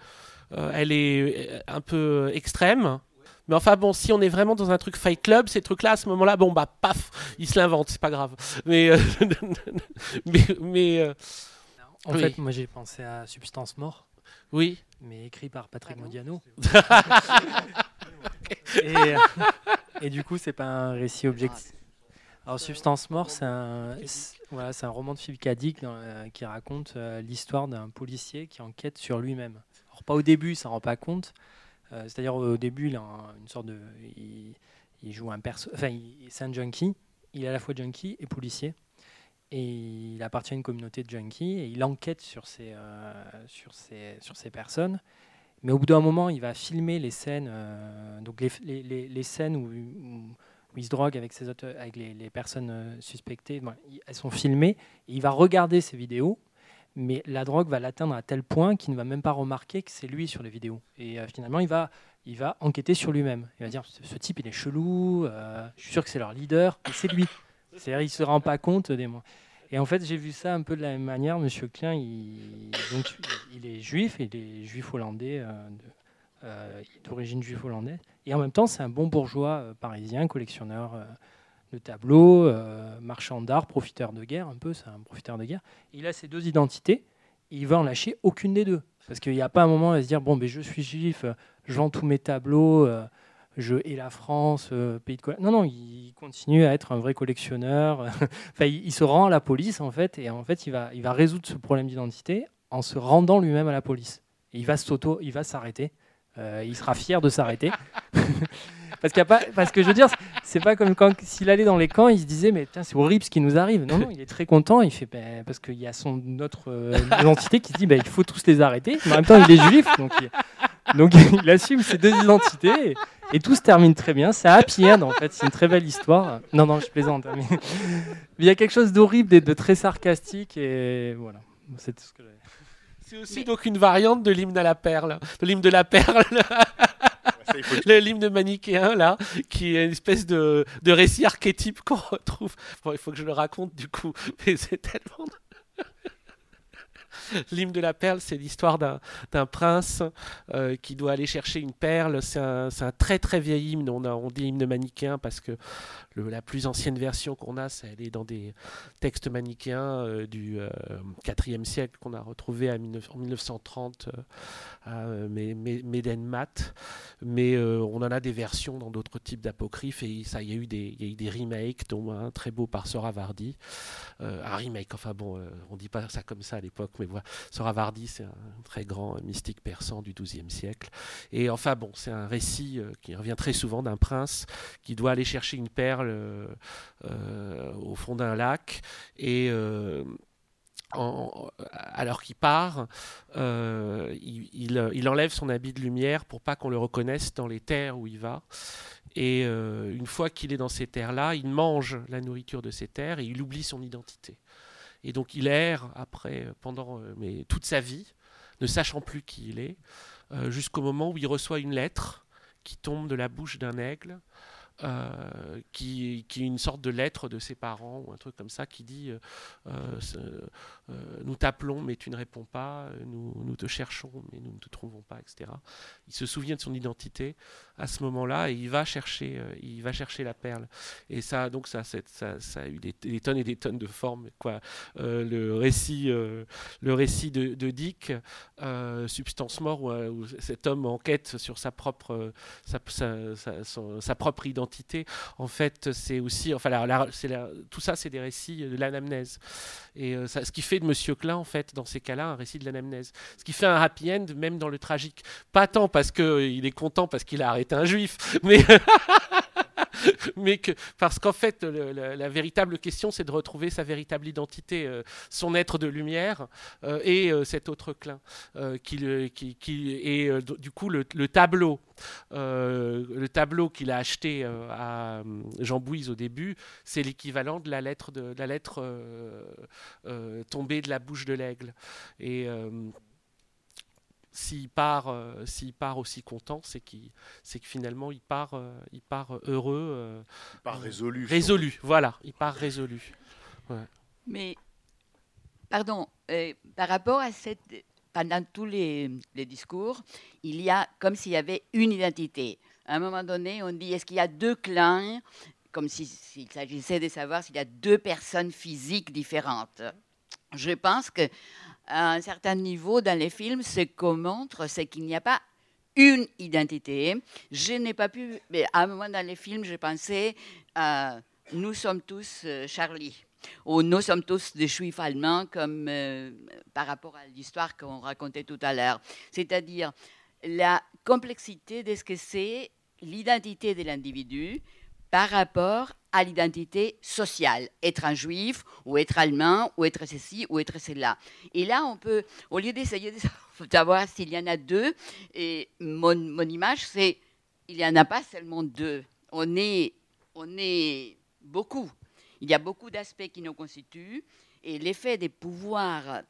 euh, elle est euh, un peu extrême. Mais enfin bon, si on est vraiment dans un truc Fight Club, ces trucs-là à ce moment-là, bon bah paf, ils se l'inventent, c'est pas grave. Mais euh, mais, mais, euh, En oui. fait, moi j'ai pensé à Substance Mort. Oui. Mais écrit par Patrick Ah Modiano. et, euh, et du coup, c'est pas un récit objectif. Alors, Substance Mort, c'est un, voilà, roman de Philippe euh, qui raconte euh, l'histoire d'un policier qui enquête sur lui-même. Alors, pas au début, ça rend pas compte. Euh, C'est-à-dire, au début, il a un- une sorte de. Il, il joue un perso. Enfin, il- c'est un junkie. Il est à la fois junkie et policier. Et il appartient à une communauté de junkies et il enquête sur ces, euh, sur ces, sur ces personnes. Mais au bout d'un moment, il va filmer les scènes, euh, donc les, les- les- les scènes où, où- où il se drogue avec, avec les, personnes euh, suspectées. elles sont filmées. Et il va regarder ces vidéos, mais la drogue va l'atteindre à tel point qu'il ne va même pas remarquer que c'est lui sur les vidéos. Et euh, finalement, il va, il va enquêter sur lui-même. Il va dire ce, type, il est chelou. euh, je suis sûr que c'est leur leader. Et c'est lui. C'est-à-dire, il se rend pas compte des mots. Et en fait, j'ai vu ça un peu de la même manière. Monsieur Klein, il, est juif, il est juif hollandais, euh, euh, d'origine juif hollandaise. Et en même temps, c'est un bon bourgeois euh, parisien, collectionneur euh, de tableaux, euh, marchand d'art, profiteur de guerre, un peu, c'est un profiteur de guerre. Il a ces deux identités, et il va en lâcher aucune des deux. Parce qu'il n'y a pas un moment à se dire, bon, ben, je suis juif, euh, je vends tous mes tableaux, euh, je hais la France, euh, pays de colère. Non, non, il continue à être un vrai collectionneur. enfin, il, se rend à la police, en fait, et en fait, il va, il va résoudre ce problème d'identité en se rendant lui-même à la police. Et il va s'arrêter. Euh, il sera fier de s'arrêter. parce, que je veux dire, c'est pas comme quand s'il allait dans les camps, il se disait mais c'est horrible ce qui nous arrive. Non, non, il est très content. Il fait ben, parce qu'il y a son autre euh, identité qui dit ben, il faut tous les arrêter. En même temps, il est juif, donc il, assume ses deux identités et, tout se termine très bien. C'est happy end en fait. C'est une très belle histoire. Non, non, je plaisante. hein, Mais, il y a quelque chose d'horrible et de très sarcastique et voilà. C'est tout ce que. C'est aussi donc une variante de l'hymne à la perle, de l'hymne de la perle. le l'hymne manichéen, là, qui est une espèce de, de récit archétype qu'on retrouve. Bon, il faut que je le raconte, du coup, mais c'est tellement... L'hymne de la perle, c'est l'histoire d'un, prince euh, qui doit aller chercher une perle. C'est un, très très vieil hymne. On, a, on dit hymne manichéen parce que la plus ancienne version qu'on a, c'est, elle est dans des textes manichéens euh, du euh, 4e siècle qu'on a retrouvé à 19 en 1930 euh, à euh, Médenmat. Mais on en a des versions dans d'autres types d'apocryphes et ça, il y a eu des, remakes, dont un très beau par Soravardi. Un remake, enfin bon, on dit pas ça comme ça à l'époque, mais voilà. Soravardi, c'est un très grand mystique persan du XIIe siècle. Et enfin bon, c'est un récit qui revient très souvent d'un prince qui doit aller chercher une perle euh, au fond d'un lac et euh, alors qu'il part, euh, il, enlève son habit de lumière pour pas qu'on le reconnaisse dans les terres où il va. Et une fois qu'il est dans ces terres-là, il mange la nourriture de ces terres et il oublie son identité. Et donc il erre après, pendant toute sa vie, ne sachant plus qui il est, jusqu'au moment où il reçoit une lettre qui tombe de la bouche d'un aigle, euh, qui, est une sorte de lettre de ses parents ou un truc comme ça qui dit euh, euh, Nous t'appelons mais tu ne réponds pas, nous, nous te cherchons mais nous ne te trouvons pas, etc. Il se souvient de son identité à ce moment-là et il va chercher, il va chercher la perle. Et ça, donc ça, ça, ça a eu des, tonnes et des tonnes de formes. Quoi. Le récit, le récit de, Dick, Substance mort, où, cet homme enquête sur sa propre, sa, sa propre identité. En fait, c'est aussi, enfin, la- tout ça, c'est des récits de l'anamnèse. Et euh, ce qui fait de Monsieur Klein, en fait, dans ces cas-là, un récit de l'anamnèse. Ce qui fait un happy end, même dans le tragique. Pas tant parce qu'il est content parce qu'il a arrêté un juif, mais mais que parce qu'en fait la véritable question c'est de retrouver sa véritable identité, euh, son être de lumière euh, et euh, cet autre clin qui, qui, qui- do- du coup le, le tableau le tableau qu'il a acheté à Jean Bouise au début c'est l'équivalent de la lettre de, la lettre tombée de la bouche de l'aigle. Et s'il part, euh, s'il part aussi content, c'est qu'il, c'est que finalement il part, euh, il part heureux. euh, Il part résolu, Résolu, voilà, il part résolu. Ouais. Mais, pardon, euh, par rapport à cette. Pendant tous les, les discours, il y a comme s'il y avait une identité. À un moment donné, on dit est-ce qu'il y a deux clans? Comme si- s'il s'agissait de savoir s'il y a deux personnes physiques différentes. Je pense que à un certain niveau dans les films, ce qu'on montre, c'est qu'il n'y a pas une identité. Je n'ai pas pu, mais à un moment dans les films, je pensais à Nous sommes tous euh, Charlie ou Nous sommes tous des juifs allemands, comme euh, par rapport à l'histoire qu'on racontait tout à l'heure. C'est-à-dire la complexité de ce que c'est l'identité de l'individu par rapport à l'identité sociale, être un juif, ou être allemand, ou être ceci, ou être cela. Et là, on peut, au lieu d'essayer de savoir s'il y en a deux, et mon, image, c'est il n'y en a pas seulement deux. On est, on est beaucoup. Il y a beaucoup d'aspects qui nous constituent, et l'effet des pouvoirs,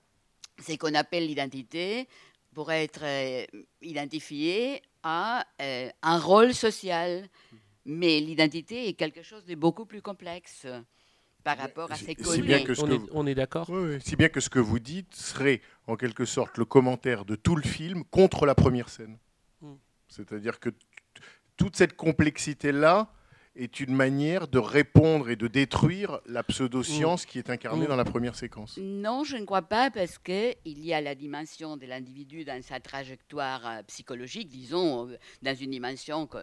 c'est qu'on appelle l'identité, pourrait être euh, identifié à euh, un rôle social. Mais l'identité est quelque chose de beaucoup plus complexe par rapport à ces bien que ce que vous- d'accord? Oui, oui. Si bien que ce que vous dites serait en quelque sorte le commentaire de tout le film contre la première scène. Mm. C'est-à-dire que toute cette complexité-là est une manière de répondre et de détruire la pseudo-science qui est incarnée Mm. dans la première séquence. Non, je ne crois pas parce qu'il y a la dimension de l'individu dans sa trajectoire euh, psychologique, disons, euh, dans une dimension que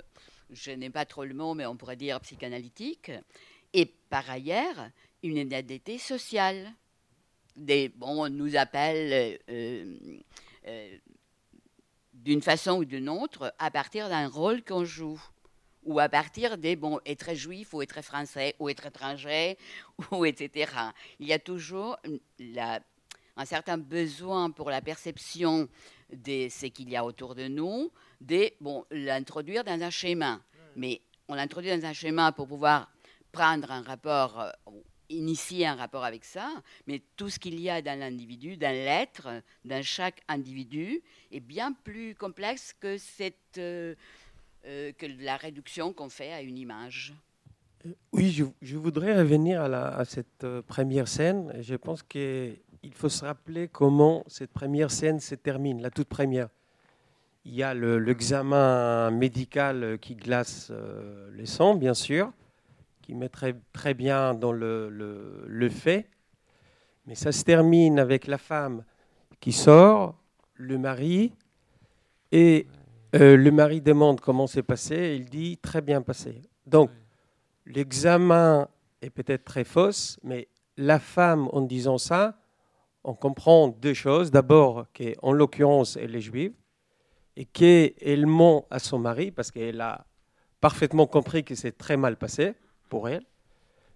je n'ai pas trop le mot, mais on pourrait dire psychanalytique. Et par ailleurs, une identité sociale. Des, bon, on nous appelle euh, euh, d'une façon ou d'une autre à partir d'un rôle qu'on joue ou à partir des, bon, être juif ou être français ou être étranger, ou etc. Il y a toujours un certain besoin pour la perception de ce qu'il y a autour de nous, de bon, l'introduire dans un schéma. Mais on l'introduit dans un schéma pour pouvoir prendre un rapport, euh, initier un rapport avec ça, mais tout ce qu'il y a dans l'individu, dans l'être, dans chaque individu, est bien plus complexe que cette... euh, euh, que la réduction qu'on fait à une image. Oui, je, je voudrais revenir à, la- à cette première scène. Je pense qu'il faut se rappeler comment cette première scène se termine, la toute première. Il y a le- l'examen médical euh, qui glace euh, le sang, bien sûr, qui met très, bien dans le, le- le fait. Mais ça se termine avec la femme qui sort, le mari, et euh, le mari demande comment c'est passé, et il dit très bien passé. Donc, l'examen est peut-être très fausse, mais la femme, en disant ça, on comprend deux choses. D'abord, qu'en l'occurrence, elle est juive, et qu'elle ment à son mari, parce qu'elle a parfaitement compris que c'est très mal passé pour elle.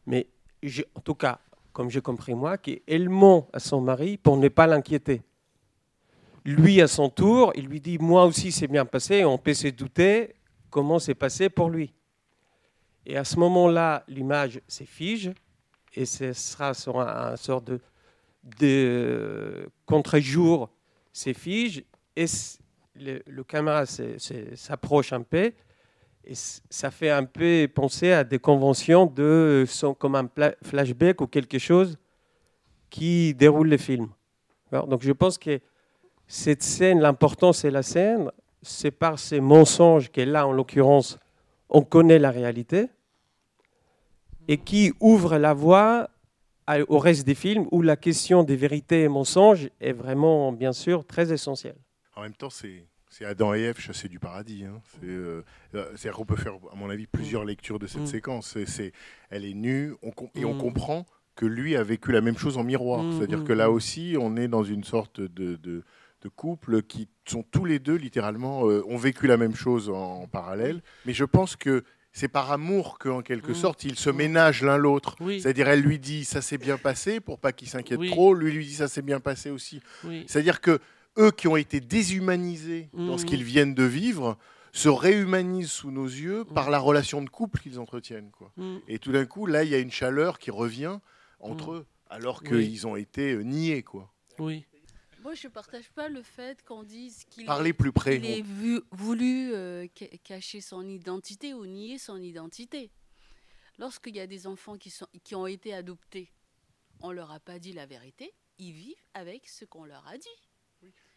Mais en tout cas, comme j'ai compris moi, qu'elle ment à son mari pour ne pas l'inquiéter. Lui, à son tour, il lui dit, moi aussi c'est bien passé, on peut se douter comment c'est passé pour lui. Et à ce moment-là, l'image se fige et ce sera sur un, sort de, contre-jour, se fige et le, caméra s'approche un peu et ça fait un peu penser à des conventions de son, comme un flashback ou quelque chose qui déroule le film. Donc je pense que cette scène, l'important c'est la scène, c'est par ces mensonges qu'elle a en l'occurrence, on connaît la réalité et qui ouvre la voie au reste des films où la question des vérités et mensonges est vraiment, bien sûr, très essentielle. En même temps, c'est c'est Adam et Ève chassés du paradis. hein. C'est, euh, euh, C'est-à-dire qu'on peut faire, à mon avis, plusieurs lectures de cette Mm. séquence. C'est- c'est- elle est nue on com- et on Mm. comprend que lui a vécu la même chose en miroir. Mm, C'est-à-dire mm, que là mm. aussi, on est dans une sorte de, de, de couple qui sont tous les deux, littéralement, euh, ont vécu la même chose en, en parallèle. Mais je pense que c'est par amour qu'en quelque Mm. sorte, ils se ménagent l'un l'autre. Oui. C'est-à-dire, elle lui dit ça s'est bien passé pour pas qu'il s'inquiète Oui. trop. Lui lui dit ça s'est bien passé aussi. Oui. C'est-à-dire que eux qui ont été déshumanisés dans ce Mhm. qu'ils viennent de vivre se réhumanisent sous nos yeux par la relation de couple qu'ils entretiennent. Quoi. Mhm. Et tout d'un coup, là, il y a une chaleur qui revient entre eux, alors Oui. qu'ils ont été euh, niés. Quoi. Oui. Moi, je ne partage pas le fait qu'on dise qu'il Parlez plus près, qu'il ait vu- voulu euh, ca- cacher son identité ou nier son identité. Lorsqu'il y a des enfants qui, sont, qui ont été adoptés, on ne leur a pas dit la vérité, ils vivent avec ce qu'on leur a dit.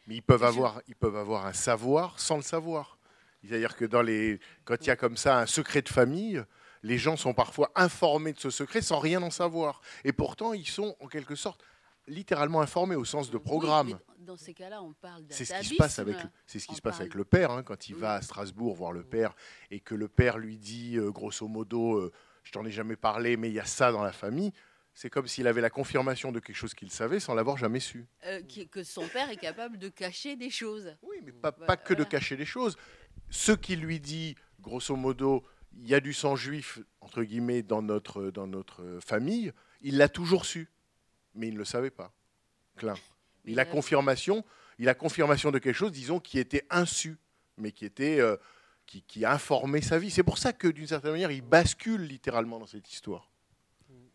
Mais ils peuvent, avoir, ils peuvent avoir un savoir sans le savoir. C'est-à-dire que dans les, quand il y a comme ça un secret de famille, les gens sont parfois informés de ce secret sans rien en savoir. Et pourtant, ils sont en quelque sorte littéralement informés au sens de programme. Oui, dans ces cas-là, on parle C'est ce qui se passe avec, c'est ce qui se passe parle- avec le père hein, quand il va à Strasbourg voir le père et que le père lui dit euh, grosso modo, euh, je t'en ai jamais parlé, mais il y a ça dans la famille. C'est comme s'il avait la confirmation de quelque chose qu'il savait sans l'avoir jamais su. Euh, qui- que son père est capable de cacher des choses. Oui, mais pas, pas que de cacher les choses. Ce qu'il lui dit, grosso modo, il y a du sang juif entre guillemets dans notre dans notre euh, famille, il l'a toujours su, mais il ne le savait pas. Klein. Il a confirmation, il a confirmation de quelque chose, disons, qui était insu, mais qui était euh, qui, qui informait sa vie. C'est pour ça que d'une certaine manière, il bascule littéralement dans cette histoire,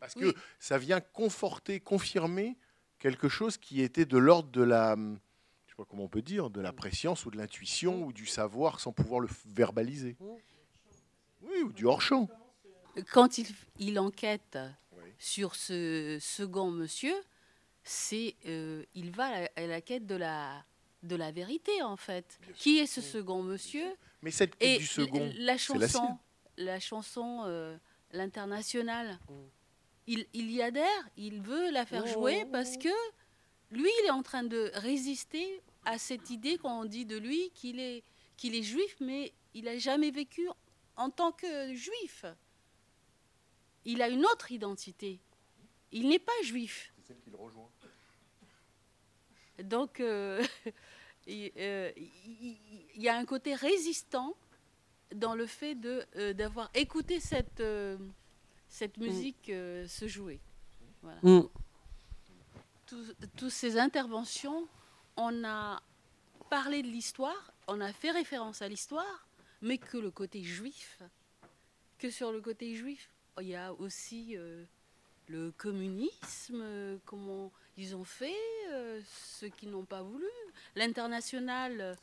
parce que ça vient conforter, confirmer quelque chose qui était de l'ordre de la je sais pas comment on peut dire, de la préscience ou de l'intuition ou du savoir sans pouvoir le verbaliser. Oui, ou du hors-champ. Quand il, il enquête sur ce second monsieur, c'est euh, il va à la, à la quête de la de la vérité en fait. Qui est ce second monsieur Mais cette quête Et du second, la c'est la chanson, la chanson, euh, l'international. Il, il y adhère, il veut la faire jouer parce que lui, il est en train de résister à cette idée qu'on dit de lui qu'il est qu'il est juif, mais il n'a jamais vécu en tant que juif. Il a une autre identité. Il n'est pas juif. C'est celle qui le rejoint. Donc, euh, il euh, il- y a un côté résistant dans le fait de, euh, d'avoir écouté cette, euh, cette musique euh, se jouer. Voilà. Mm. Tous- Toutes ces interventions, on a parlé de l'histoire, on a fait référence à l'histoire, mais que le côté juif, que sur le côté juif, il y a aussi euh, le communisme, euh, comment ils ont fait, euh, ceux qui n'ont pas voulu. L'international,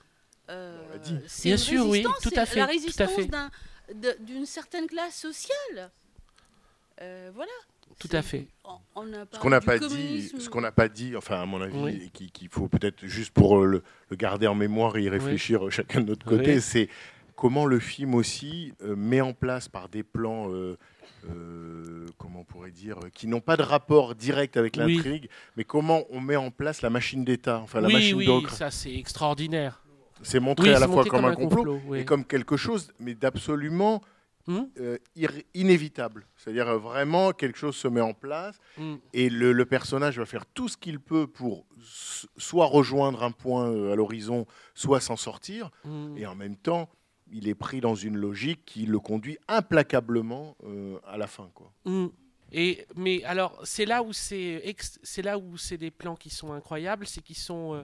euh, c'est Bien sûr, oui, résistance, tout à fait, La tout à résistance d'une certaine classe sociale. Euh, voilà. Tout à fait. On, on a Ce qu'on n'a pas dit, ce qu'on n'a pas dit, enfin à mon avis, Oui. qu'il faut peut-être juste pour euh, le, le garder en mémoire et y réfléchir euh, chacun de notre côté, Oui. c'est comment le film aussi euh, met en place par des plans, euh, euh, comment on pourrait dire, qui n'ont pas de rapport direct avec Oui. l'intrigue, mais comment on met en place la machine d'État, enfin la oui, machine oui, d'ocre. ça c'est extraordinaire. C'est montré Oui, à la fois comme, comme un complot, complot, oui. et comme quelque chose, mais d'absolument Hmm euh, inévitable. C'est-à-dire euh, vraiment quelque chose se met en place Hmm. et le, le personnage va faire tout ce qu'il peut pour soit rejoindre un point euh, à l'horizon, soit s'en sortir. Hmm. Et en même temps, il est pris dans une logique qui le conduit implacablement à la fin. Quoi. Et mais alors c'est là où c'est c'est là où c'est des plans qui sont incroyables, c'est qu'ils sont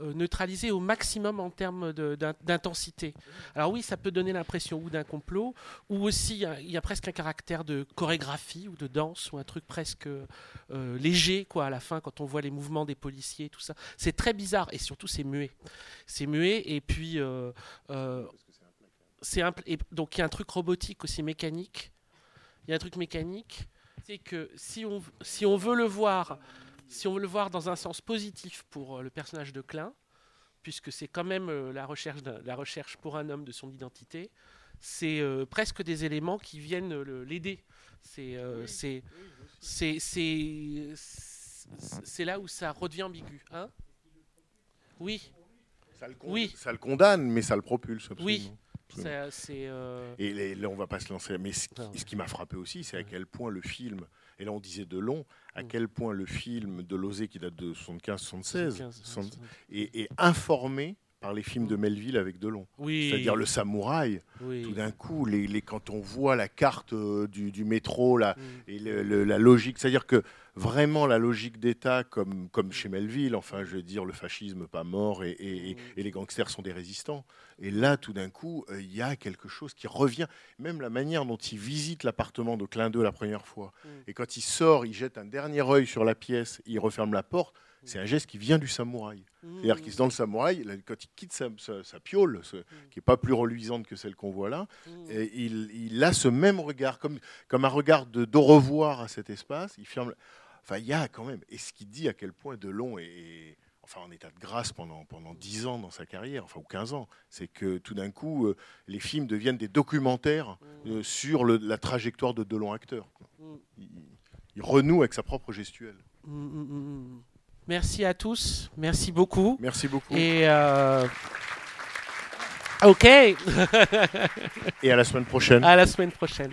euh, neutralisés au maximum en termes d'intensité. Alors oui, ça peut donner l'impression ou d'un complot, ou aussi il y a- il y, a presque un caractère de chorégraphie ou de danse ou un truc presque euh, léger quoi à la fin quand on voit les mouvements des policiers tout ça. C'est très bizarre et surtout c'est muet. C'est muet et puis euh, euh, et donc il y a un truc robotique aussi mécanique. Il y a un truc mécanique, c'est que si on, si on veut le voir, si on veut le voir dans un sens positif pour euh, le personnage de Klein, puisque c'est quand même euh, la recherche d'un- la recherche pour un homme de son identité, c'est euh, presque des éléments qui viennent l'aider. C'est euh, là où ça redevient ambigu, hein Oui. Ça le, Oui. ça le condamne, mais ça le propulse. Absolument. Oui. Ça, euh, Et là, on va pas se lancer. Mais ce qui, qui m'a frappé aussi, c'est à quel point le film, et là on disait de long. À quel point le film de Lozé, qui date de 75-76, 75, 60, est, est informé par les films de Melville avec Delon. Mm. Oui. C'est-à-dire le samouraï. Oui. Tout d'un coup, les, les- quand on voit la carte euh, du, du métro là, Mm. et le- le- la logique, c'est-à-dire que vraiment la logique d'État, comme, comme chez Melville, enfin je veux dire, le fascisme pas mort et, et- et- et les gangsters sont des résistants. Et là, tout d'un coup, euh, il y a quelque chose qui revient. Même la manière dont il visite l'appartement de Clin d'eux la première fois. Et quand il sort, il jette un dernier œil sur la pièce, il referme la porte. C'est un geste qui vient du samouraï. C'est-à-dire qu'il dans le samouraï, quand il quitte sa, sa- sa piole, ce- qui n'est pas plus reluisante que celle qu'on voit là, et il, il a ce même regard, comme, comme un regard de d'au revoir à cet espace. Il ferme. Enfin, il y a quand même. Et ce qui dit à quel point Delon est, enfin, en état de grâce pendant, pendant 10 ans dans sa carrière, enfin, ou 15 ans, c'est que tout d'un coup, euh, les films deviennent des documentaires euh, sur le- la trajectoire de Delon acteur. quoi. Il, il renoue avec sa propre gestuelle. Mm, mm, mm, mm. Merci à tous, merci beaucoup. Merci beaucoup. Et euh, ok. Et à la semaine prochaine. À la semaine prochaine.